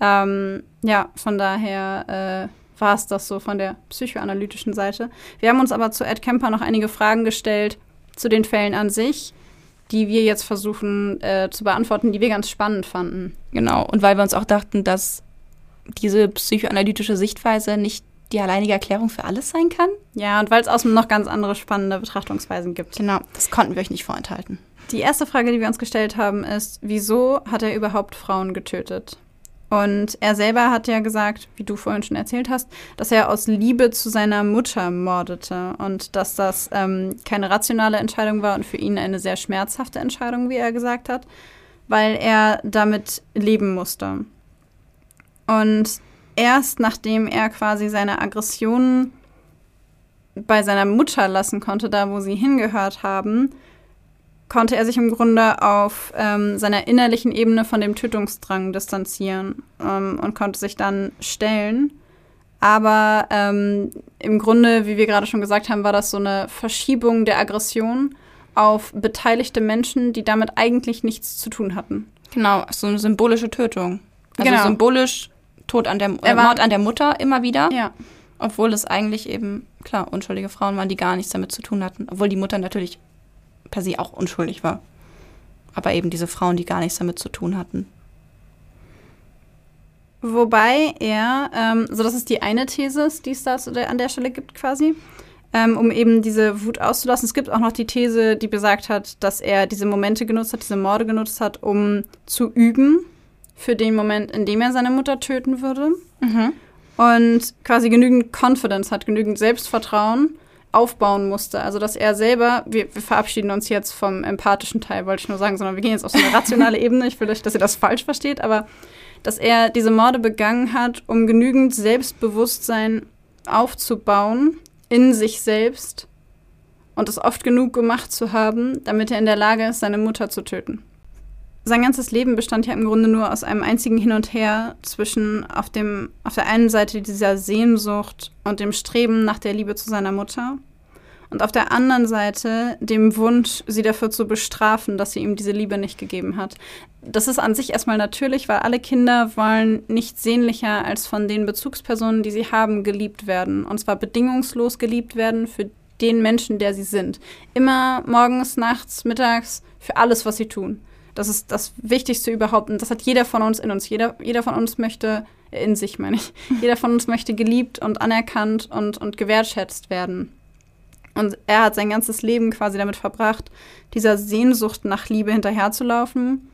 Ähm, ja, von daher äh, war es das so von der psychoanalytischen Seite. Wir haben uns aber zu Ed Kemper noch einige Fragen gestellt zu den Fällen an sich, die wir jetzt versuchen äh, zu beantworten, die wir ganz spannend fanden. Genau, und weil wir uns auch dachten, dass diese psychoanalytische Sichtweise nicht die alleinige Erklärung für alles sein kann. Ja, und weil es außerdem noch ganz andere spannende Betrachtungsweisen gibt. Genau, das konnten wir euch nicht vorenthalten. Die erste Frage, die wir uns gestellt haben, ist, wieso hat er überhaupt Frauen getötet? Und er selber hat ja gesagt, wie du vorhin schon erzählt hast, dass er aus Liebe zu seiner Mutter mordete und dass das ähm, keine rationale Entscheidung war und für ihn eine sehr schmerzhafte Entscheidung, wie er gesagt hat. weil er damit leben musste. Und erst nachdem er quasi seine Aggressionen bei seiner Mutter lassen konnte, da wo sie hingehört haben, konnte er sich im Grunde auf ähm, seiner innerlichen Ebene von dem Tötungsdrang distanzieren ähm, und konnte sich dann stellen. Aber ähm, im Grunde, wie wir gerade schon gesagt haben, war das so eine Verschiebung der Aggression auf beteiligte Menschen, die damit eigentlich nichts zu tun hatten. Genau, so eine symbolische Tötung. Also Genau. symbolisch Tod an der äh, Mord an der Mutter immer wieder. Ja. Obwohl es eigentlich eben, klar, unschuldige Frauen waren, die gar nichts damit zu tun hatten. Obwohl die Mutter natürlich per se auch unschuldig war. Aber eben diese Frauen, die gar nichts damit zu tun hatten. Wobei er, ähm, so das ist die eine These, die es da an der Stelle gibt quasi, ähm, um eben diese Wut auszulassen. Es gibt auch noch die These, die besagt hat, dass er diese Momente genutzt hat, diese Morde genutzt hat, um zu üben für den Moment, in dem er seine Mutter töten würde. Und quasi genügend Confidence hat, genügend Selbstvertrauen aufbauen musste. Also dass er selber, wir, wir verabschieden uns jetzt vom empathischen Teil, wollte ich nur sagen, sondern wir gehen jetzt auf so eine rationale Ebene. Ich will euch, dass ihr das falsch versteht, aber dass er diese Morde begangen hat, um genügend Selbstbewusstsein aufzubauen in sich selbst und es oft genug gemacht zu haben, damit er in der Lage ist, seine Mutter zu töten. Sein ganzes Leben bestand ja im Grunde nur aus einem einzigen Hin und Her zwischen auf, dem, auf der einen Seite dieser Sehnsucht und dem Streben nach der Liebe zu seiner Mutter und auf der anderen Seite dem Wunsch, sie dafür zu bestrafen, dass sie ihm diese Liebe nicht gegeben hat. Das ist an sich erstmal natürlich, weil alle Kinder wollen nicht sehnlicher als von den Bezugspersonen, die sie haben, geliebt werden. Und zwar bedingungslos geliebt werden für den Menschen, der sie sind. Immer morgens, nachts, mittags, für alles, was sie tun. Das ist das Wichtigste überhaupt. Und das hat jeder von uns in uns. Jeder, jeder von uns möchte, äh, in sich meine ich, jeder von uns möchte geliebt und anerkannt und, und gewertschätzt werden. Und er hat sein ganzes Leben quasi damit verbracht, dieser Sehnsucht nach Liebe hinterherzulaufen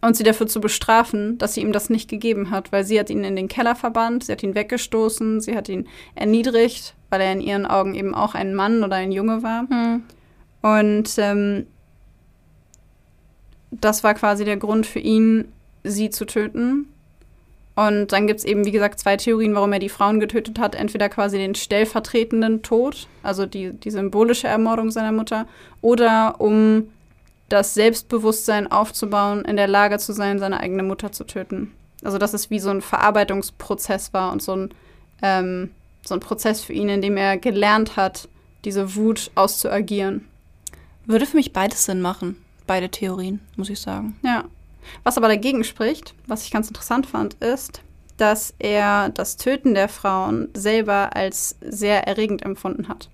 und sie dafür zu bestrafen, dass sie ihm das nicht gegeben hat, weil sie hat ihn in den Keller verbannt, sie hat ihn weggestoßen, sie hat ihn erniedrigt, weil er in ihren Augen eben auch ein Mann oder ein Junge war. Und ähm, das war quasi der Grund für ihn, sie zu töten. Und dann gibt es eben, wie gesagt, zwei Theorien, warum er die Frauen getötet hat. Entweder quasi den stellvertretenden Tod, also die, die symbolische Ermordung seiner Mutter, oder um das Selbstbewusstsein aufzubauen, in der Lage zu sein, seine eigene Mutter zu töten. Also dass es wie so ein Verarbeitungsprozess war und so ein, ähm, so ein Prozess für ihn, in dem er gelernt hat, diese Wut auszuagieren. Würde für mich beides Sinn machen. Beide Theorien, muss ich sagen. Ja. Was aber dagegen spricht, was ich ganz interessant fand, ist, dass er das Töten der Frauen selber als sehr erregend empfunden hat.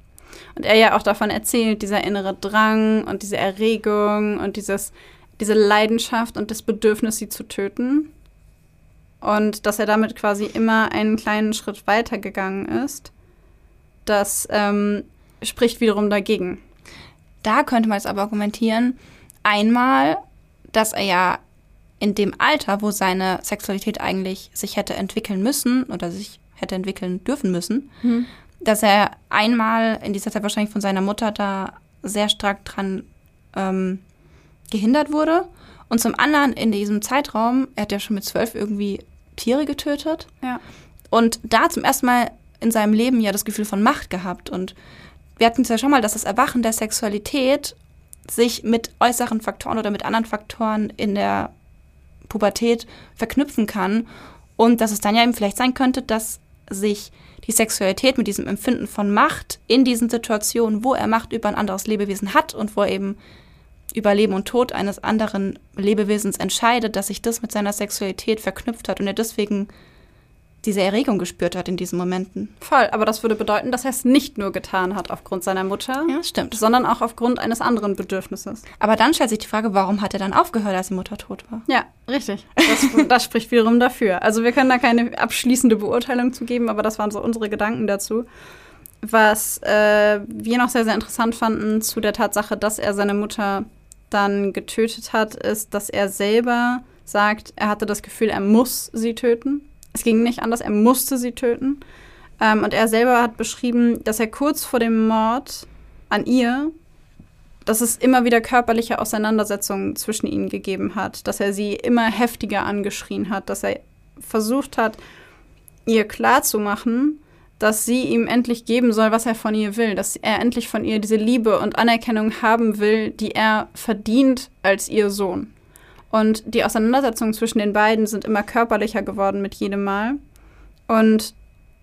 Und er ja auch davon erzählt, dieser innere Drang und diese Erregung und dieses, diese Leidenschaft und das Bedürfnis, sie zu töten. Und dass er damit quasi immer einen kleinen Schritt weitergegangen ist. Das ähm, spricht wiederum dagegen. Da könnte man jetzt aber argumentieren, einmal, dass er ja in dem Alter, wo seine Sexualität eigentlich sich hätte entwickeln müssen oder sich hätte entwickeln dürfen müssen, dass er einmal in dieser Zeit wahrscheinlich von seiner Mutter da sehr stark dran ähm, gehindert wurde. Und zum anderen in diesem Zeitraum, er hat ja schon mit zwölf irgendwie Tiere getötet. Ja. Und da zum ersten Mal in seinem Leben ja das Gefühl von Macht gehabt. Und wir hatten es ja schon mal, dass das Erwachen der Sexualität sich mit äußeren Faktoren oder mit anderen Faktoren in der Pubertät verknüpfen kann. Und dass es dann ja eben vielleicht sein könnte, dass sich die Sexualität mit diesem Empfinden von Macht in diesen Situationen, wo er Macht über ein anderes Lebewesen hat und wo er eben über Leben und Tod eines anderen Lebewesens entscheidet, dass sich das mit seiner Sexualität verknüpft hat und er deswegen diese Erregung gespürt hat in diesen Momenten. Voll, aber das würde bedeuten, dass er es nicht nur getan hat aufgrund seiner Mutter, Ja, stimmt. sondern auch aufgrund eines anderen Bedürfnisses. Aber dann stellt sich die Frage, warum hat er dann aufgehört, als die Mutter tot war? Ja, richtig. Das, das spricht wiederum dafür. Also wir können da keine abschließende Beurteilung zu geben, aber das waren so unsere Gedanken dazu. Was äh, wir noch sehr, sehr interessant fanden zu der Tatsache, dass er seine Mutter dann getötet hat, ist, dass er selber sagt, er hatte das Gefühl, er muss sie töten. Es ging nicht anders, er musste sie töten. Ähm, und er selber hat beschrieben, dass er kurz vor dem Mord an ihr dass es immer wieder körperliche Auseinandersetzungen zwischen ihnen gegeben hat, dass er sie immer heftiger angeschrien hat, dass er versucht hat, ihr klarzumachen, dass sie ihm endlich geben soll, was er von ihr will, dass er endlich von ihr diese Liebe und Anerkennung haben will, die er verdient als ihr Sohn. Und die Auseinandersetzungen zwischen den beiden sind immer körperlicher geworden mit jedem Mal. Und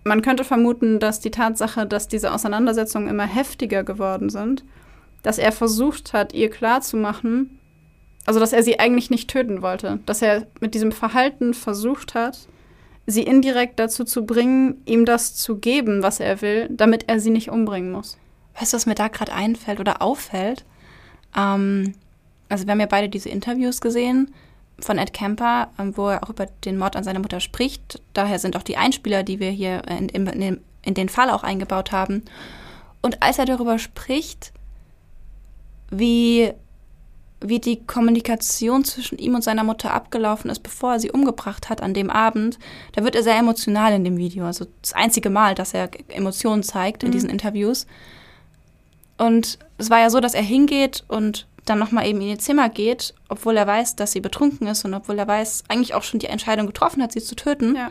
man könnte vermuten, dass die Tatsache, dass diese Auseinandersetzungen immer heftiger geworden sind, dass er versucht hat, ihr klarzumachen, also dass er sie eigentlich nicht töten wollte, dass er mit diesem Verhalten versucht hat, sie indirekt dazu zu bringen, ihm das zu geben, was er will, damit er sie nicht umbringen muss. Weißt du, was mir da gerade einfällt oder auffällt? Ähm, also wir haben ja beide diese Interviews gesehen von Ed Kemper, ähm, wo er auch über den Mord an seiner Mutter spricht. Daher sind auch die Einspieler, die wir hier in, in, in, in den Fall auch eingebaut haben. Und als er darüber spricht, wie, wie die Kommunikation zwischen ihm und seiner Mutter abgelaufen ist, bevor er sie umgebracht hat an dem Abend, da wird er sehr emotional in dem Video. Also das einzige Mal, dass er Emotionen zeigt in Mhm. diesen Interviews. Und es war ja so, dass er hingeht und dann nochmal eben in ihr Zimmer geht, obwohl er weiß, dass sie betrunken ist und obwohl er weiß, eigentlich auch schon die Entscheidung getroffen hat, sie zu töten. Ja.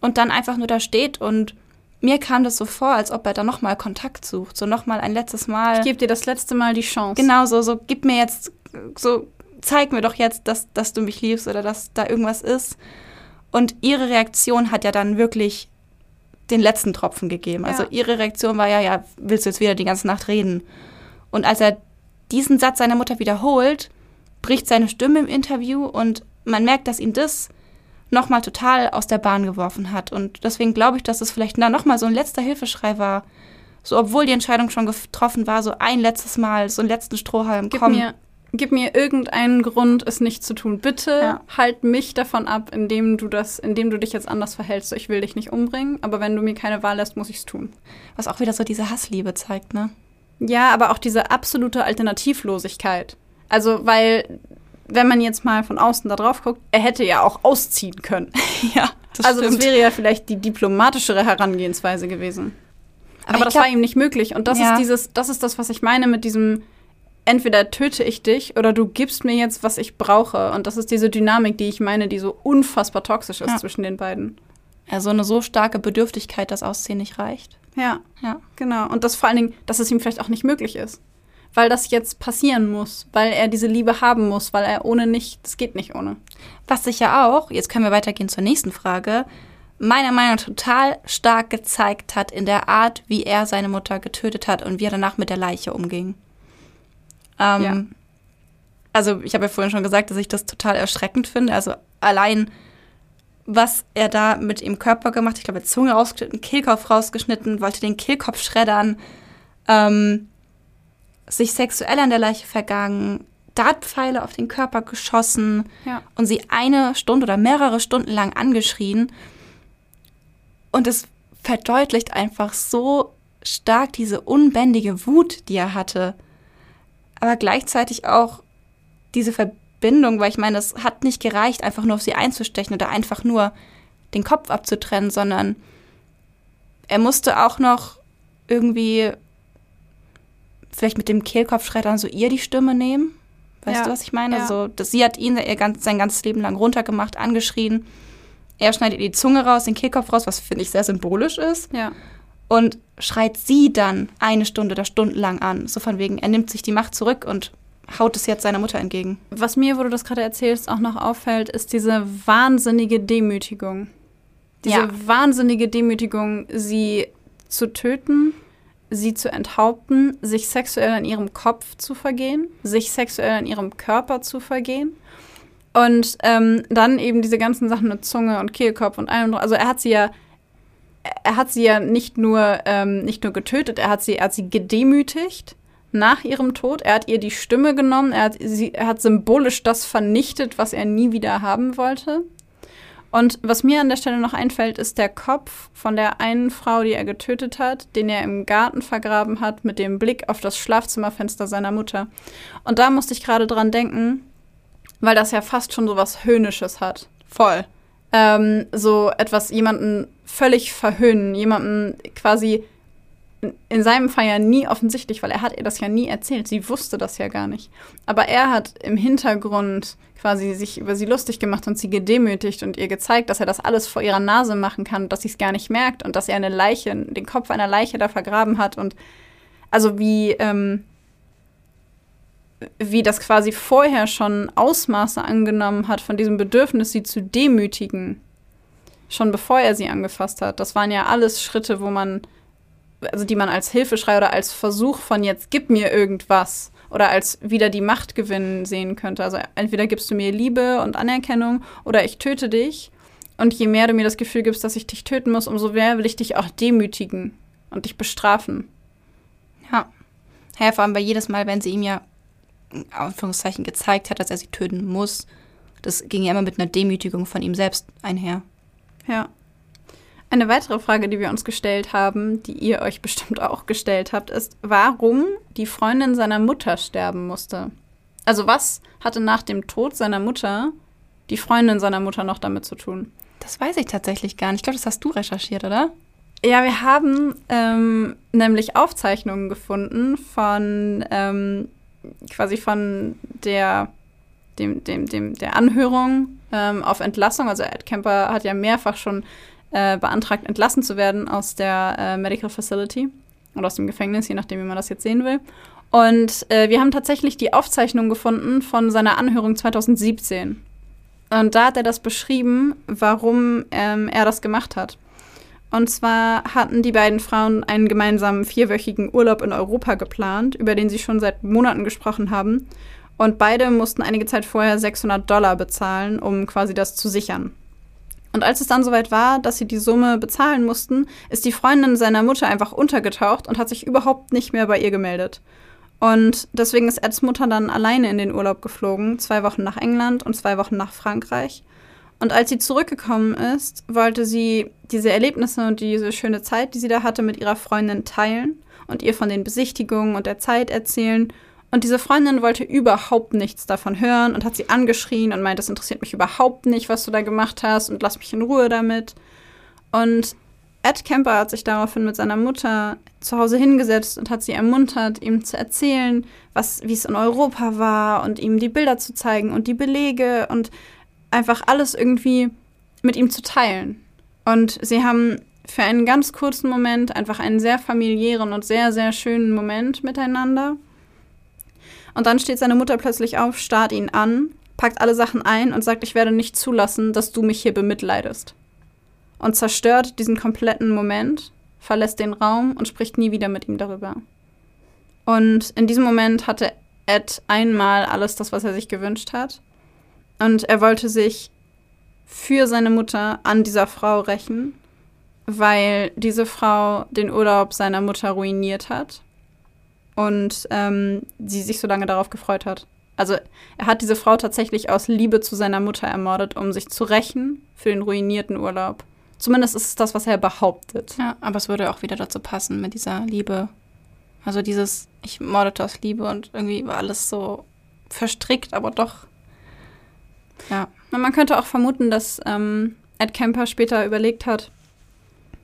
Und dann einfach nur da steht und mir kam das so vor, als ob er da nochmal Kontakt sucht. So nochmal ein letztes Mal. Ich gebe dir das letzte Mal die Chance. Genau so, so gib mir jetzt, so zeig mir doch jetzt, dass, dass du mich liebst oder dass da irgendwas ist. Und ihre Reaktion hat ja dann wirklich den letzten Tropfen gegeben. Also Ja. ihre Reaktion war ja, ja, willst du jetzt wieder die ganze Nacht reden? Und als er diesen Satz seiner Mutter wiederholt, bricht seine Stimme im Interview und man merkt, dass ihn das nochmal total aus der Bahn geworfen hat. Und deswegen glaube ich, dass es vielleicht da nochmal so ein letzter Hilfeschrei war. So, obwohl die Entscheidung schon getroffen war, so ein letztes Mal, so einen letzten Strohhalm. Gib komm. mir, gib mir irgendeinen Grund, es nicht zu tun. Bitte Ja. halt mich davon ab, indem du das, indem du dich jetzt anders verhältst. Ich will dich nicht umbringen, aber wenn du mir keine Wahl lässt, muss ich es tun. Was auch wieder so diese Hassliebe zeigt, ne? Ja, aber auch diese absolute Alternativlosigkeit. Also, weil, wenn man jetzt mal von außen da drauf guckt, er hätte ja auch ausziehen können. ja, das also, stimmt. das wäre ja vielleicht die diplomatischere Herangehensweise gewesen. Aber, ich das glaub- war ihm nicht möglich. Und das Ja. ist dieses, das ist das, was ich meine mit diesem, entweder töte ich dich oder du gibst mir jetzt, was ich brauche. Und das ist diese Dynamik, die ich meine, die so unfassbar toxisch ist Ja. zwischen den beiden. Also eine so starke Bedürftigkeit, dass Ausziehen nicht reicht. Ja, Ja. genau. Und das vor allen Dingen, dass es ihm vielleicht auch nicht möglich ist. Weil das jetzt passieren muss, weil er diese Liebe haben muss, weil er ohne nicht, das geht nicht ohne. Was sich ja auch, jetzt können wir weitergehen zur nächsten Frage, meiner Meinung nach total stark gezeigt hat in der Art, wie er seine Mutter getötet hat und wie er danach mit der Leiche umging. Ähm, Ja. Also ich habe ja vorhin schon gesagt, dass ich das total erschreckend finde. Also allein, was er da mit ihrem Körper gemacht. Ich glaube, er Zunge rausgeschnitten, Kehlkopf rausgeschnitten, wollte den Kehlkopf schreddern, ähm, sich sexuell an der Leiche vergangen, Dartpfeile auf den Körper geschossen Ja. und sie eine Stunde oder mehrere Stunden lang angeschrien. Und es verdeutlicht einfach so stark diese unbändige Wut, die er hatte. Aber gleichzeitig auch diese Verbindung, weil ich meine, es hat nicht gereicht, einfach nur auf sie einzustechen oder einfach nur den Kopf abzutrennen, sondern er musste auch noch irgendwie vielleicht mit dem Kehlkopfschreddern so ihr die Stimme nehmen. Weißt Ja, du, was ich meine? ja. So, dass sie hat ihn ihr ganz, sein ganzes Leben lang runtergemacht, angeschrien. Er schneidet ihr die Zunge raus, den Kehlkopf raus, was finde ich sehr symbolisch ist. Ja. Und schreit sie dann eine Stunde oder stundenlang an. So von wegen, er nimmt sich die Macht zurück und haut es jetzt seiner Mutter entgegen. Was mir, wo du das gerade erzählst, auch noch auffällt, ist diese wahnsinnige Demütigung. Diese Ja. wahnsinnige Demütigung, sie zu töten, sie zu enthaupten, sich sexuell an ihrem Kopf zu vergehen, sich sexuell an ihrem Körper zu vergehen. Und ähm, dann eben diese ganzen Sachen mit Zunge und Kehlkopf und allem. Also er hat sie ja, er hat sie ja nicht nur, ähm, nicht nur getötet, er hat sie, er hat sie gedemütigt nach ihrem Tod. Er hat ihr die Stimme genommen, er hat, sie, er hat symbolisch das vernichtet, was er nie wieder haben wollte. Und was mir an der Stelle noch einfällt, ist der Kopf von der einen Frau, die er getötet hat, den er im Garten vergraben hat, mit dem Blick auf das Schlafzimmerfenster seiner Mutter. Und da musste ich gerade dran denken, weil das ja fast schon so was Höhnisches hat. Voll. Ähm, so etwas, jemanden völlig verhöhnen, jemanden quasi in, in seinem Fall ja nie offensichtlich, weil er hat ihr das ja nie erzählt. Sie wusste das ja gar nicht. Aber er hat im Hintergrund quasi sich über sie lustig gemacht und sie gedemütigt und ihr gezeigt, dass er das alles vor ihrer Nase machen kann, dass sie es gar nicht merkt und dass er eine Leiche, den Kopf einer Leiche da vergraben hat und also wie, ähm, wie das quasi vorher schon Ausmaße angenommen hat von diesem Bedürfnis, sie zu demütigen, schon bevor er sie angefasst hat. Das waren ja alles Schritte, wo man, also die man als Hilfeschrei oder als Versuch von jetzt gib mir irgendwas oder als wieder die Macht gewinnen sehen könnte. Also entweder gibst du mir Liebe und Anerkennung oder ich töte dich. Und je mehr du mir das Gefühl gibst, dass ich dich töten muss, umso mehr will ich dich auch demütigen und dich bestrafen. Ja. Ja, vor allem, weil jedes Mal, wenn sie ihm ja in Anführungszeichen gezeigt hat, dass er sie töten muss, das ging ja immer mit einer Demütigung von ihm selbst einher. Ja. Eine weitere Frage, die wir uns gestellt haben, die ihr euch bestimmt auch gestellt habt, ist, warum die Freundin seiner Mutter sterben musste. Also was hatte nach dem Tod seiner Mutter die Freundin seiner Mutter noch damit zu tun? Das weiß ich tatsächlich gar nicht. Ich glaube, das hast du recherchiert, oder? Ja, wir haben ähm, nämlich Aufzeichnungen gefunden von ähm, quasi von der, dem, dem, dem, der Anhörung ähm, auf Entlassung. Also Ed Kemper hat ja mehrfach schon äh, beantragt, entlassen zu werden aus der äh, Medical Facility oder aus dem Gefängnis, je nachdem, wie man das jetzt sehen will. Und äh, wir haben tatsächlich die Aufzeichnung gefunden von seiner Anhörung 2017. Und da hat er das beschrieben, warum ähm, er das gemacht hat. Und zwar hatten die beiden Frauen einen gemeinsamen vierwöchigen Urlaub in Europa geplant, über den sie schon seit Monaten gesprochen haben. Und beide mussten einige Zeit vorher 600 Dollar bezahlen, um quasi das zu sichern. Und als es dann soweit war, dass sie die Summe bezahlen mussten, ist die Freundin seiner Mutter einfach untergetaucht und hat sich überhaupt nicht mehr bei ihr gemeldet. Und deswegen ist Eds Mutter dann alleine in den Urlaub geflogen, zwei Wochen nach England und zwei Wochen nach Frankreich. Und als sie zurückgekommen ist, wollte sie diese Erlebnisse und diese schöne Zeit, die sie da hatte, mit ihrer Freundin teilen und ihr von den Besichtigungen und der Zeit erzählen. Und diese Freundin wollte überhaupt nichts davon hören und hat sie angeschrien und meint, das interessiert mich überhaupt nicht, was du da gemacht hast und lass mich in Ruhe damit. Und Ed Kemper hat sich daraufhin mit seiner Mutter zu Hause hingesetzt und hat sie ermuntert, ihm zu erzählen, was, wie es in Europa war und ihm die Bilder zu zeigen und die Belege und einfach alles irgendwie mit ihm zu teilen. Und sie haben für einen ganz kurzen Moment einfach einen sehr familiären und sehr, sehr schönen Moment miteinander. Und dann steht seine Mutter plötzlich auf, starrt ihn an, packt alle Sachen ein und sagt, ich werde nicht zulassen, dass du mich hier bemitleidest. Und zerstört diesen kompletten Moment, verlässt den Raum und spricht nie wieder mit ihm darüber. Und in diesem Moment hatte Ed einmal alles das, was er sich gewünscht hat. Und er wollte sich für seine Mutter an dieser Frau rächen, weil diese Frau den Urlaub seiner Mutter ruiniert hat und ähm, sie sich so lange darauf gefreut hat. Also er hat diese Frau tatsächlich aus Liebe zu seiner Mutter ermordet, um sich zu rächen für den ruinierten Urlaub. Zumindest ist es das, was er behauptet. Ja, aber es würde auch wieder dazu passen mit dieser Liebe. Also dieses, ich mordete aus Liebe und irgendwie war alles so verstrickt, aber doch ja. Und man könnte auch vermuten, dass ähm, Ed Kemper später überlegt hat,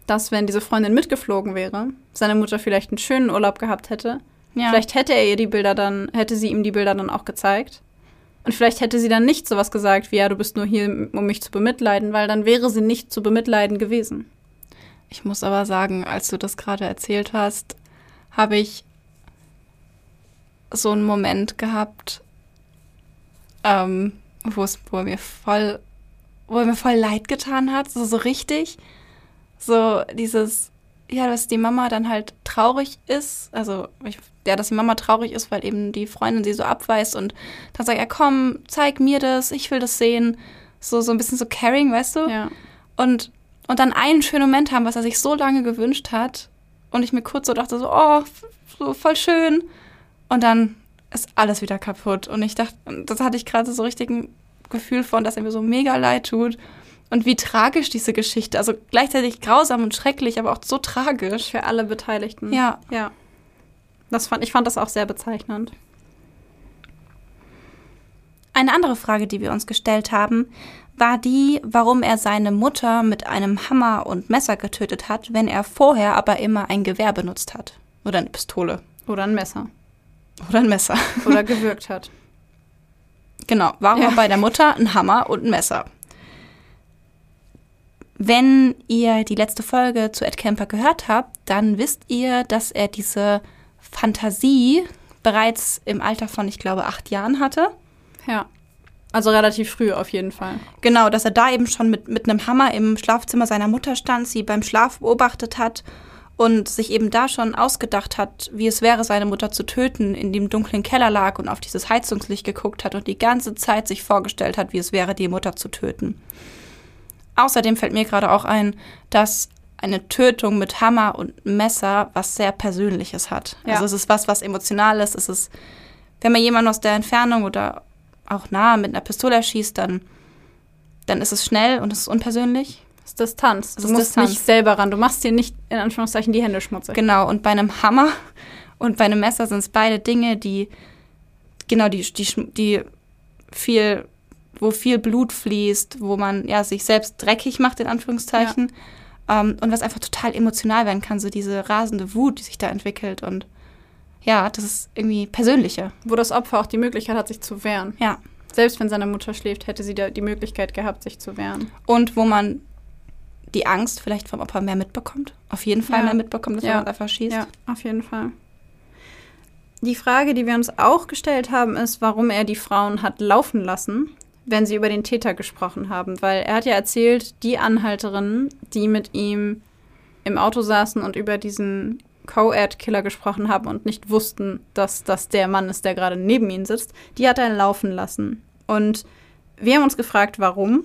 dass wenn diese Freundin mitgeflogen wäre, seine Mutter vielleicht einen schönen Urlaub gehabt hätte. Ja. Vielleicht hätte er ihr die Bilder dann, hätte sie ihm die Bilder dann auch gezeigt. Und vielleicht hätte sie dann nicht sowas gesagt wie, ja, du bist nur hier, um mich zu bemitleiden, weil dann wäre sie nicht zu bemitleiden gewesen. Ich muss aber sagen, als du das gerade erzählt hast, habe ich so einen Moment gehabt, ähm, wo es, wo mir voll, wo mir voll leid getan hat, so, so richtig. So dieses, ja, dass die Mama dann halt traurig ist, also ich, ja, dass die Mama traurig ist, weil eben die Freundin sie so abweist und dann sagt er, komm, zeig mir das, ich will das sehen. So, so ein bisschen so caring, weißt du? Ja. Und, und dann einen schönen Moment haben, was er sich so lange gewünscht hat. Und ich mir kurz so dachte, so, oh, so voll schön. Und dann ist alles wieder kaputt. Und ich dachte, das hatte ich gerade so richtig ein Gefühl von, dass er mir so mega leid tut. Und wie tragisch diese Geschichte, also gleichzeitig grausam und schrecklich, aber auch so tragisch. Für alle Beteiligten. Ja. Ja. Das fand, ich fand das auch sehr bezeichnend. eine andere Frage, die wir uns gestellt haben, war die, warum er seine Mutter mit einem Hammer und Messer getötet hat, wenn er vorher aber immer ein Gewehr benutzt hat. Oder eine Pistole. Oder ein Messer. Oder ein Messer. Oder gewürgt hat. Genau. Warum Ja. bei der Mutter ein Hammer und ein Messer? Wenn ihr die letzte Folge zu Ed Kemper gehört habt, dann wisst ihr, dass er diese Fantasie bereits im Alter von, ich glaube, acht Jahren hatte. Ja. Also relativ früh auf jeden Fall. Genau, dass er da eben schon mit, mit einem Hammer im Schlafzimmer seiner Mutter stand, sie beim Schlaf beobachtet hat und sich eben da schon ausgedacht hat, wie es wäre, seine Mutter zu töten, in dem dunklen Keller lag und auf dieses Heizungslicht geguckt hat und die ganze Zeit sich vorgestellt hat, wie es wäre, die Mutter zu töten. Außerdem fällt mir gerade auch ein, dass eine Tötung mit Hammer und Messer was sehr Persönliches hat. Ja. Also es ist was, was Emotionales. Es ist, wenn man jemanden aus der Entfernung oder auch nah mit einer Pistole erschießt, dann, dann ist es schnell und es ist unpersönlich. Das ist Distanz. Du ist musst Distanz. nicht selber ran. Du machst dir nicht in Anführungszeichen die Hände schmutzig. Genau, und bei einem Hammer und bei einem Messer sind es beide Dinge, die, genau, die, die, die viel, wo viel Blut fließt, wo man ja sich selbst dreckig macht, in Anführungszeichen. Ähm, und was einfach total emotional werden kann, so diese rasende Wut, die sich da entwickelt. Und ja, das ist irgendwie persönlicher. Wo das Opfer auch die Möglichkeit hat, sich zu wehren. Ja. Selbst wenn seine Mutter schläft, hätte sie da die Möglichkeit gehabt, sich zu wehren. Und wo man die Angst vielleicht vom Opfer mehr mitbekommt. Auf jeden Fall Ja. mehr mitbekommt, als Ja. man einfach schießt. Ja, auf jeden Fall. Die Frage, die wir uns auch gestellt haben, ist, warum er die Frauen hat laufen lassen, wenn sie über den Täter gesprochen haben. Weil er hat ja erzählt, die Anhalterinnen, die mit ihm im Auto saßen und über diesen Co-Ed-Killer gesprochen haben und nicht wussten, dass das der Mann ist, der gerade neben ihnen sitzt, die hat er laufen lassen. Und wir haben uns gefragt, warum.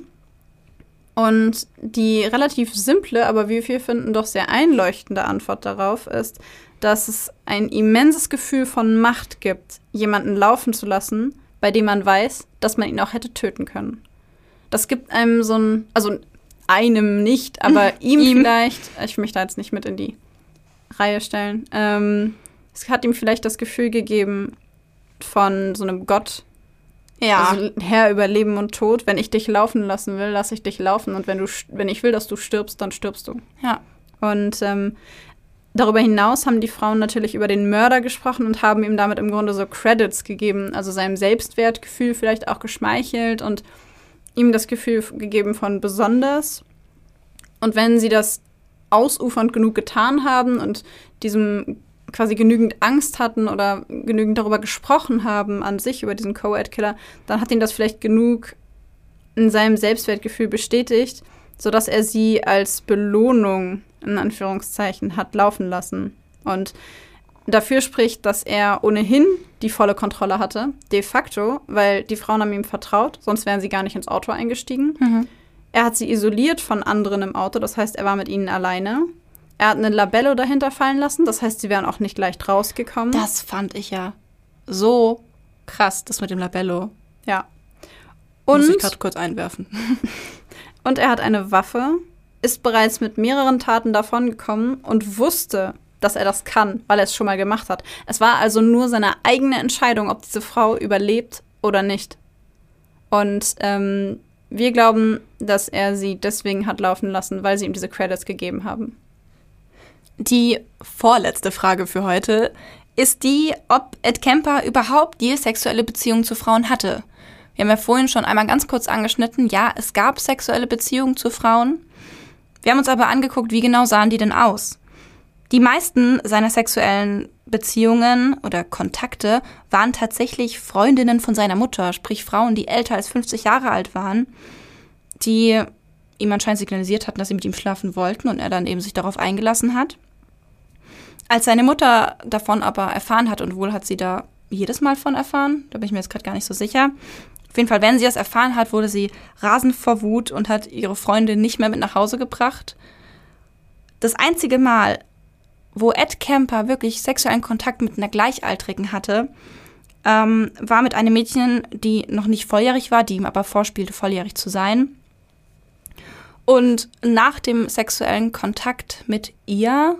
Und die relativ simple, aber wie wir finden, doch sehr einleuchtende Antwort darauf ist, dass es ein immenses Gefühl von Macht gibt, jemanden laufen zu lassen, bei dem man weiß, dass man ihn auch hätte töten können. Das gibt einem so ein, also einem nicht, aber ihm, Ihm. vielleicht, ich will mich da jetzt nicht mit in die Reihe stellen, ähm, es hat ihm vielleicht das Gefühl gegeben von so einem Gott, Ja. also Herr über Leben und Tod. Wenn ich dich laufen lassen will, lasse ich dich laufen. Und wenn du, wenn ich will, dass du stirbst, dann stirbst du. ja. Und ähm, darüber hinaus haben die Frauen natürlich über den Mörder gesprochen und haben ihm damit im Grunde so Credits gegeben, also seinem Selbstwertgefühl vielleicht auch geschmeichelt und ihm das Gefühl gegeben von besonders. Und wenn sie das ausufernd genug getan haben und diesem quasi genügend Angst hatten oder genügend darüber gesprochen haben an sich über diesen Co-Ed-Killer, dann hat ihn das vielleicht genug in seinem Selbstwertgefühl bestätigt, sodass er sie als Belohnung in Anführungszeichen hat laufen lassen. Und dafür spricht, dass er ohnehin die volle Kontrolle hatte, de facto, weil die Frauen haben ihm vertraut, sonst wären sie gar nicht ins Auto eingestiegen. Mhm. Er hat sie isoliert von anderen im Auto, das heißt, er war mit ihnen alleine. Er hat eine Labello dahinter fallen lassen, das heißt, sie wären auch nicht leicht rausgekommen. Das fand ich ja so krass, das mit dem Labello. ja. Muss ich Und, gerade kurz einwerfen. und er hat eine Waffe, ist bereits mit mehreren Taten davongekommen und wusste, dass er das kann, weil er es schon mal gemacht hat. Es war also nur seine eigene Entscheidung, ob diese Frau überlebt oder nicht. Und ähm, wir glauben, dass er sie deswegen hat laufen lassen, weil sie ihm diese Credits gegeben haben. Die vorletzte Frage für heute ist die, ob Ed Kemper überhaupt je sexuelle Beziehungen zu Frauen hatte. Wir haben ja vorhin schon einmal ganz kurz angeschnitten, ja, es gab sexuelle Beziehungen zu Frauen. Wir haben uns aber angeguckt, wie genau sahen die denn aus. Die meisten seiner sexuellen Beziehungen oder Kontakte waren tatsächlich Freundinnen von seiner Mutter, sprich Frauen, die älter als 50 Jahre alt waren, die ihm anscheinend signalisiert hatten, dass sie mit ihm schlafen wollten und er dann eben sich darauf eingelassen hat. Als seine Mutter davon aber erfahren hat, und wohl hat sie da jedes Mal von erfahren, da bin ich mir jetzt gerade gar nicht so sicher. Auf jeden Fall, wenn sie das erfahren hat, wurde sie rasend vor Wut und hat ihre Freundin nicht mehr mit nach Hause gebracht. Das einzige Mal, wo Ed Kemper wirklich sexuellen Kontakt mit einer Gleichaltrigen hatte, ähm, war mit einem Mädchen, die noch nicht volljährig war, die ihm aber vorspielte, volljährig zu sein. Und nach dem sexuellen Kontakt mit ihr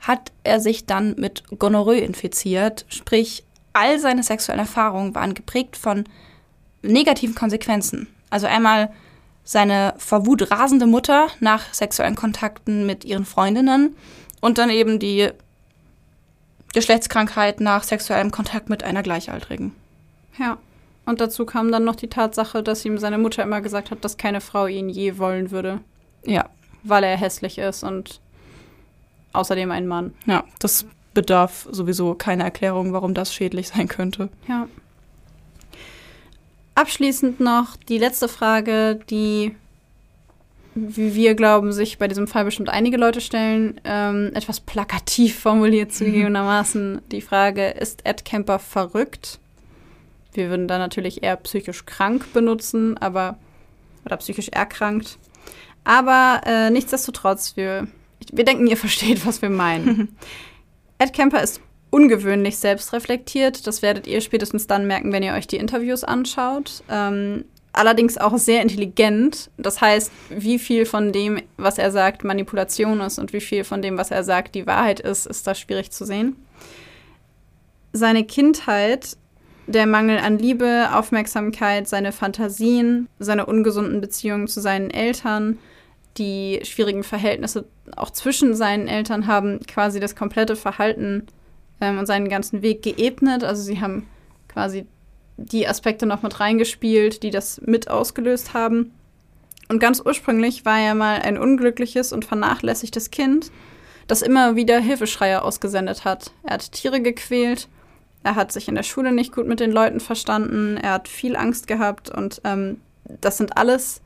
hat er sich dann mit Gonorrhoe infiziert. Sprich, all seine sexuellen Erfahrungen waren geprägt von negativen Konsequenzen. Also einmal seine vor Wut rasende Mutter nach sexuellen Kontakten mit ihren Freundinnen und dann eben die Geschlechtskrankheit nach sexuellem Kontakt mit einer Gleichaltrigen. Ja. Und dazu kam dann noch die Tatsache, dass ihm seine Mutter immer gesagt hat, dass keine Frau ihn je wollen würde. Ja. Weil er hässlich ist und außerdem ein Mann. Ja, das bedarf sowieso keiner Erklärung, warum das schädlich sein könnte. Ja. Abschließend noch die letzte Frage, die, wie wir glauben, sich bei diesem Fall bestimmt einige Leute stellen. Ähm, etwas plakativ formuliert zugegebenermaßen die Frage: Ist Ed Kemper verrückt? Wir würden da natürlich eher psychisch krank benutzen, aber oder psychisch erkrankt. Aber äh, nichtsdestotrotz, wir, wir denken, ihr versteht, was wir meinen. Ed Kemper ist ungewöhnlich selbstreflektiert. Das werdet ihr spätestens dann merken, wenn ihr euch die Interviews anschaut. Ähm, allerdings auch sehr intelligent. Das heißt, wie viel von dem, was er sagt, Manipulation ist und wie viel von dem, was er sagt, die Wahrheit ist, ist da schwierig zu sehen. Seine Kindheit, der Mangel an Liebe, Aufmerksamkeit, seine Fantasien, seine ungesunden Beziehungen zu seinen Eltern, die schwierigen Verhältnisse auch zwischen seinen Eltern haben quasi das komplette Verhalten ähm, und seinen ganzen Weg geebnet. Also sie haben quasi die Aspekte noch mit reingespielt, die das mit ausgelöst haben. Und ganz ursprünglich war er mal ein unglückliches und vernachlässigtes Kind, das immer wieder Hilfeschreie ausgesendet hat. Er hat Tiere gequält, er hat sich in der Schule nicht gut mit den Leuten verstanden, er hat viel Angst gehabt und ähm, das sind alles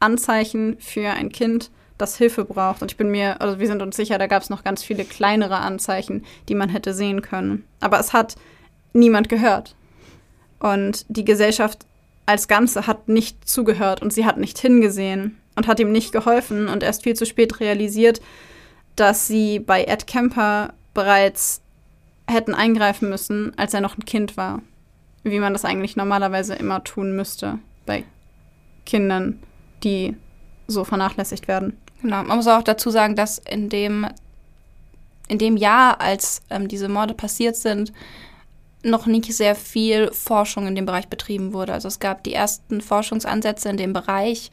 Anzeichen für ein Kind, das Hilfe braucht. Und ich bin mir, also wir sind uns sicher, da gab es noch ganz viele kleinere Anzeichen, die man hätte sehen können. Aber es hat niemand gehört. Und die Gesellschaft als Ganze hat nicht zugehört und sie hat nicht hingesehen und hat ihm nicht geholfen und erst viel zu spät realisiert, dass sie bei Ed Kemper bereits hätten eingreifen müssen, als er noch ein Kind war. Wie man das eigentlich normalerweise immer tun müsste bei Kindern, die so vernachlässigt werden. Genau, man muss auch dazu sagen, dass in dem, in dem Jahr, als ähm, diese Morde passiert sind, noch nicht sehr viel Forschung in dem Bereich betrieben wurde. Also es gab die ersten Forschungsansätze in dem Bereich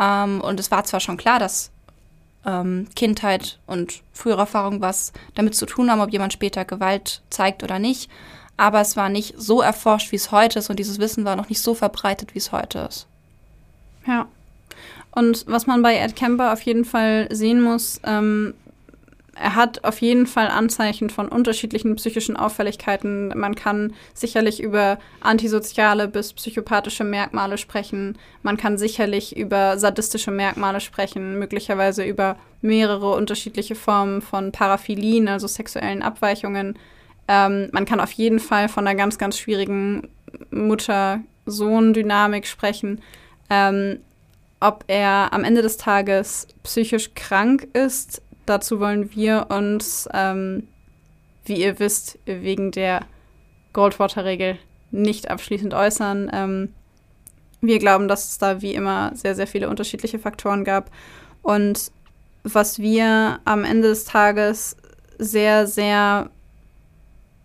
ähm, und es war zwar schon klar, dass ähm, Kindheit und frühere Erfahrung was damit zu tun haben, ob jemand später Gewalt zeigt oder nicht, aber es war nicht so erforscht, wie es heute ist und dieses Wissen war noch nicht so verbreitet, wie es heute ist. Ja. Und was man bei Ed Kemper auf jeden Fall sehen muss, ähm, er hat auf jeden Fall Anzeichen von unterschiedlichen psychischen Auffälligkeiten. Man kann sicherlich über antisoziale bis psychopathische Merkmale sprechen. Man kann sicherlich über sadistische Merkmale sprechen, möglicherweise über mehrere unterschiedliche Formen von Paraphilien, also sexuellen Abweichungen. Ähm, man kann auf jeden Fall von einer ganz, ganz schwierigen Mutter-Sohn-Dynamik sprechen. Ähm, ob er am Ende des Tages psychisch krank ist, dazu wollen wir uns, ähm, wie ihr wisst, wegen der Goldwater-Regel nicht abschließend äußern. Ähm, wir glauben, dass es da wie immer sehr, sehr viele unterschiedliche Faktoren gab. Und was wir am Ende des Tages sehr, sehr,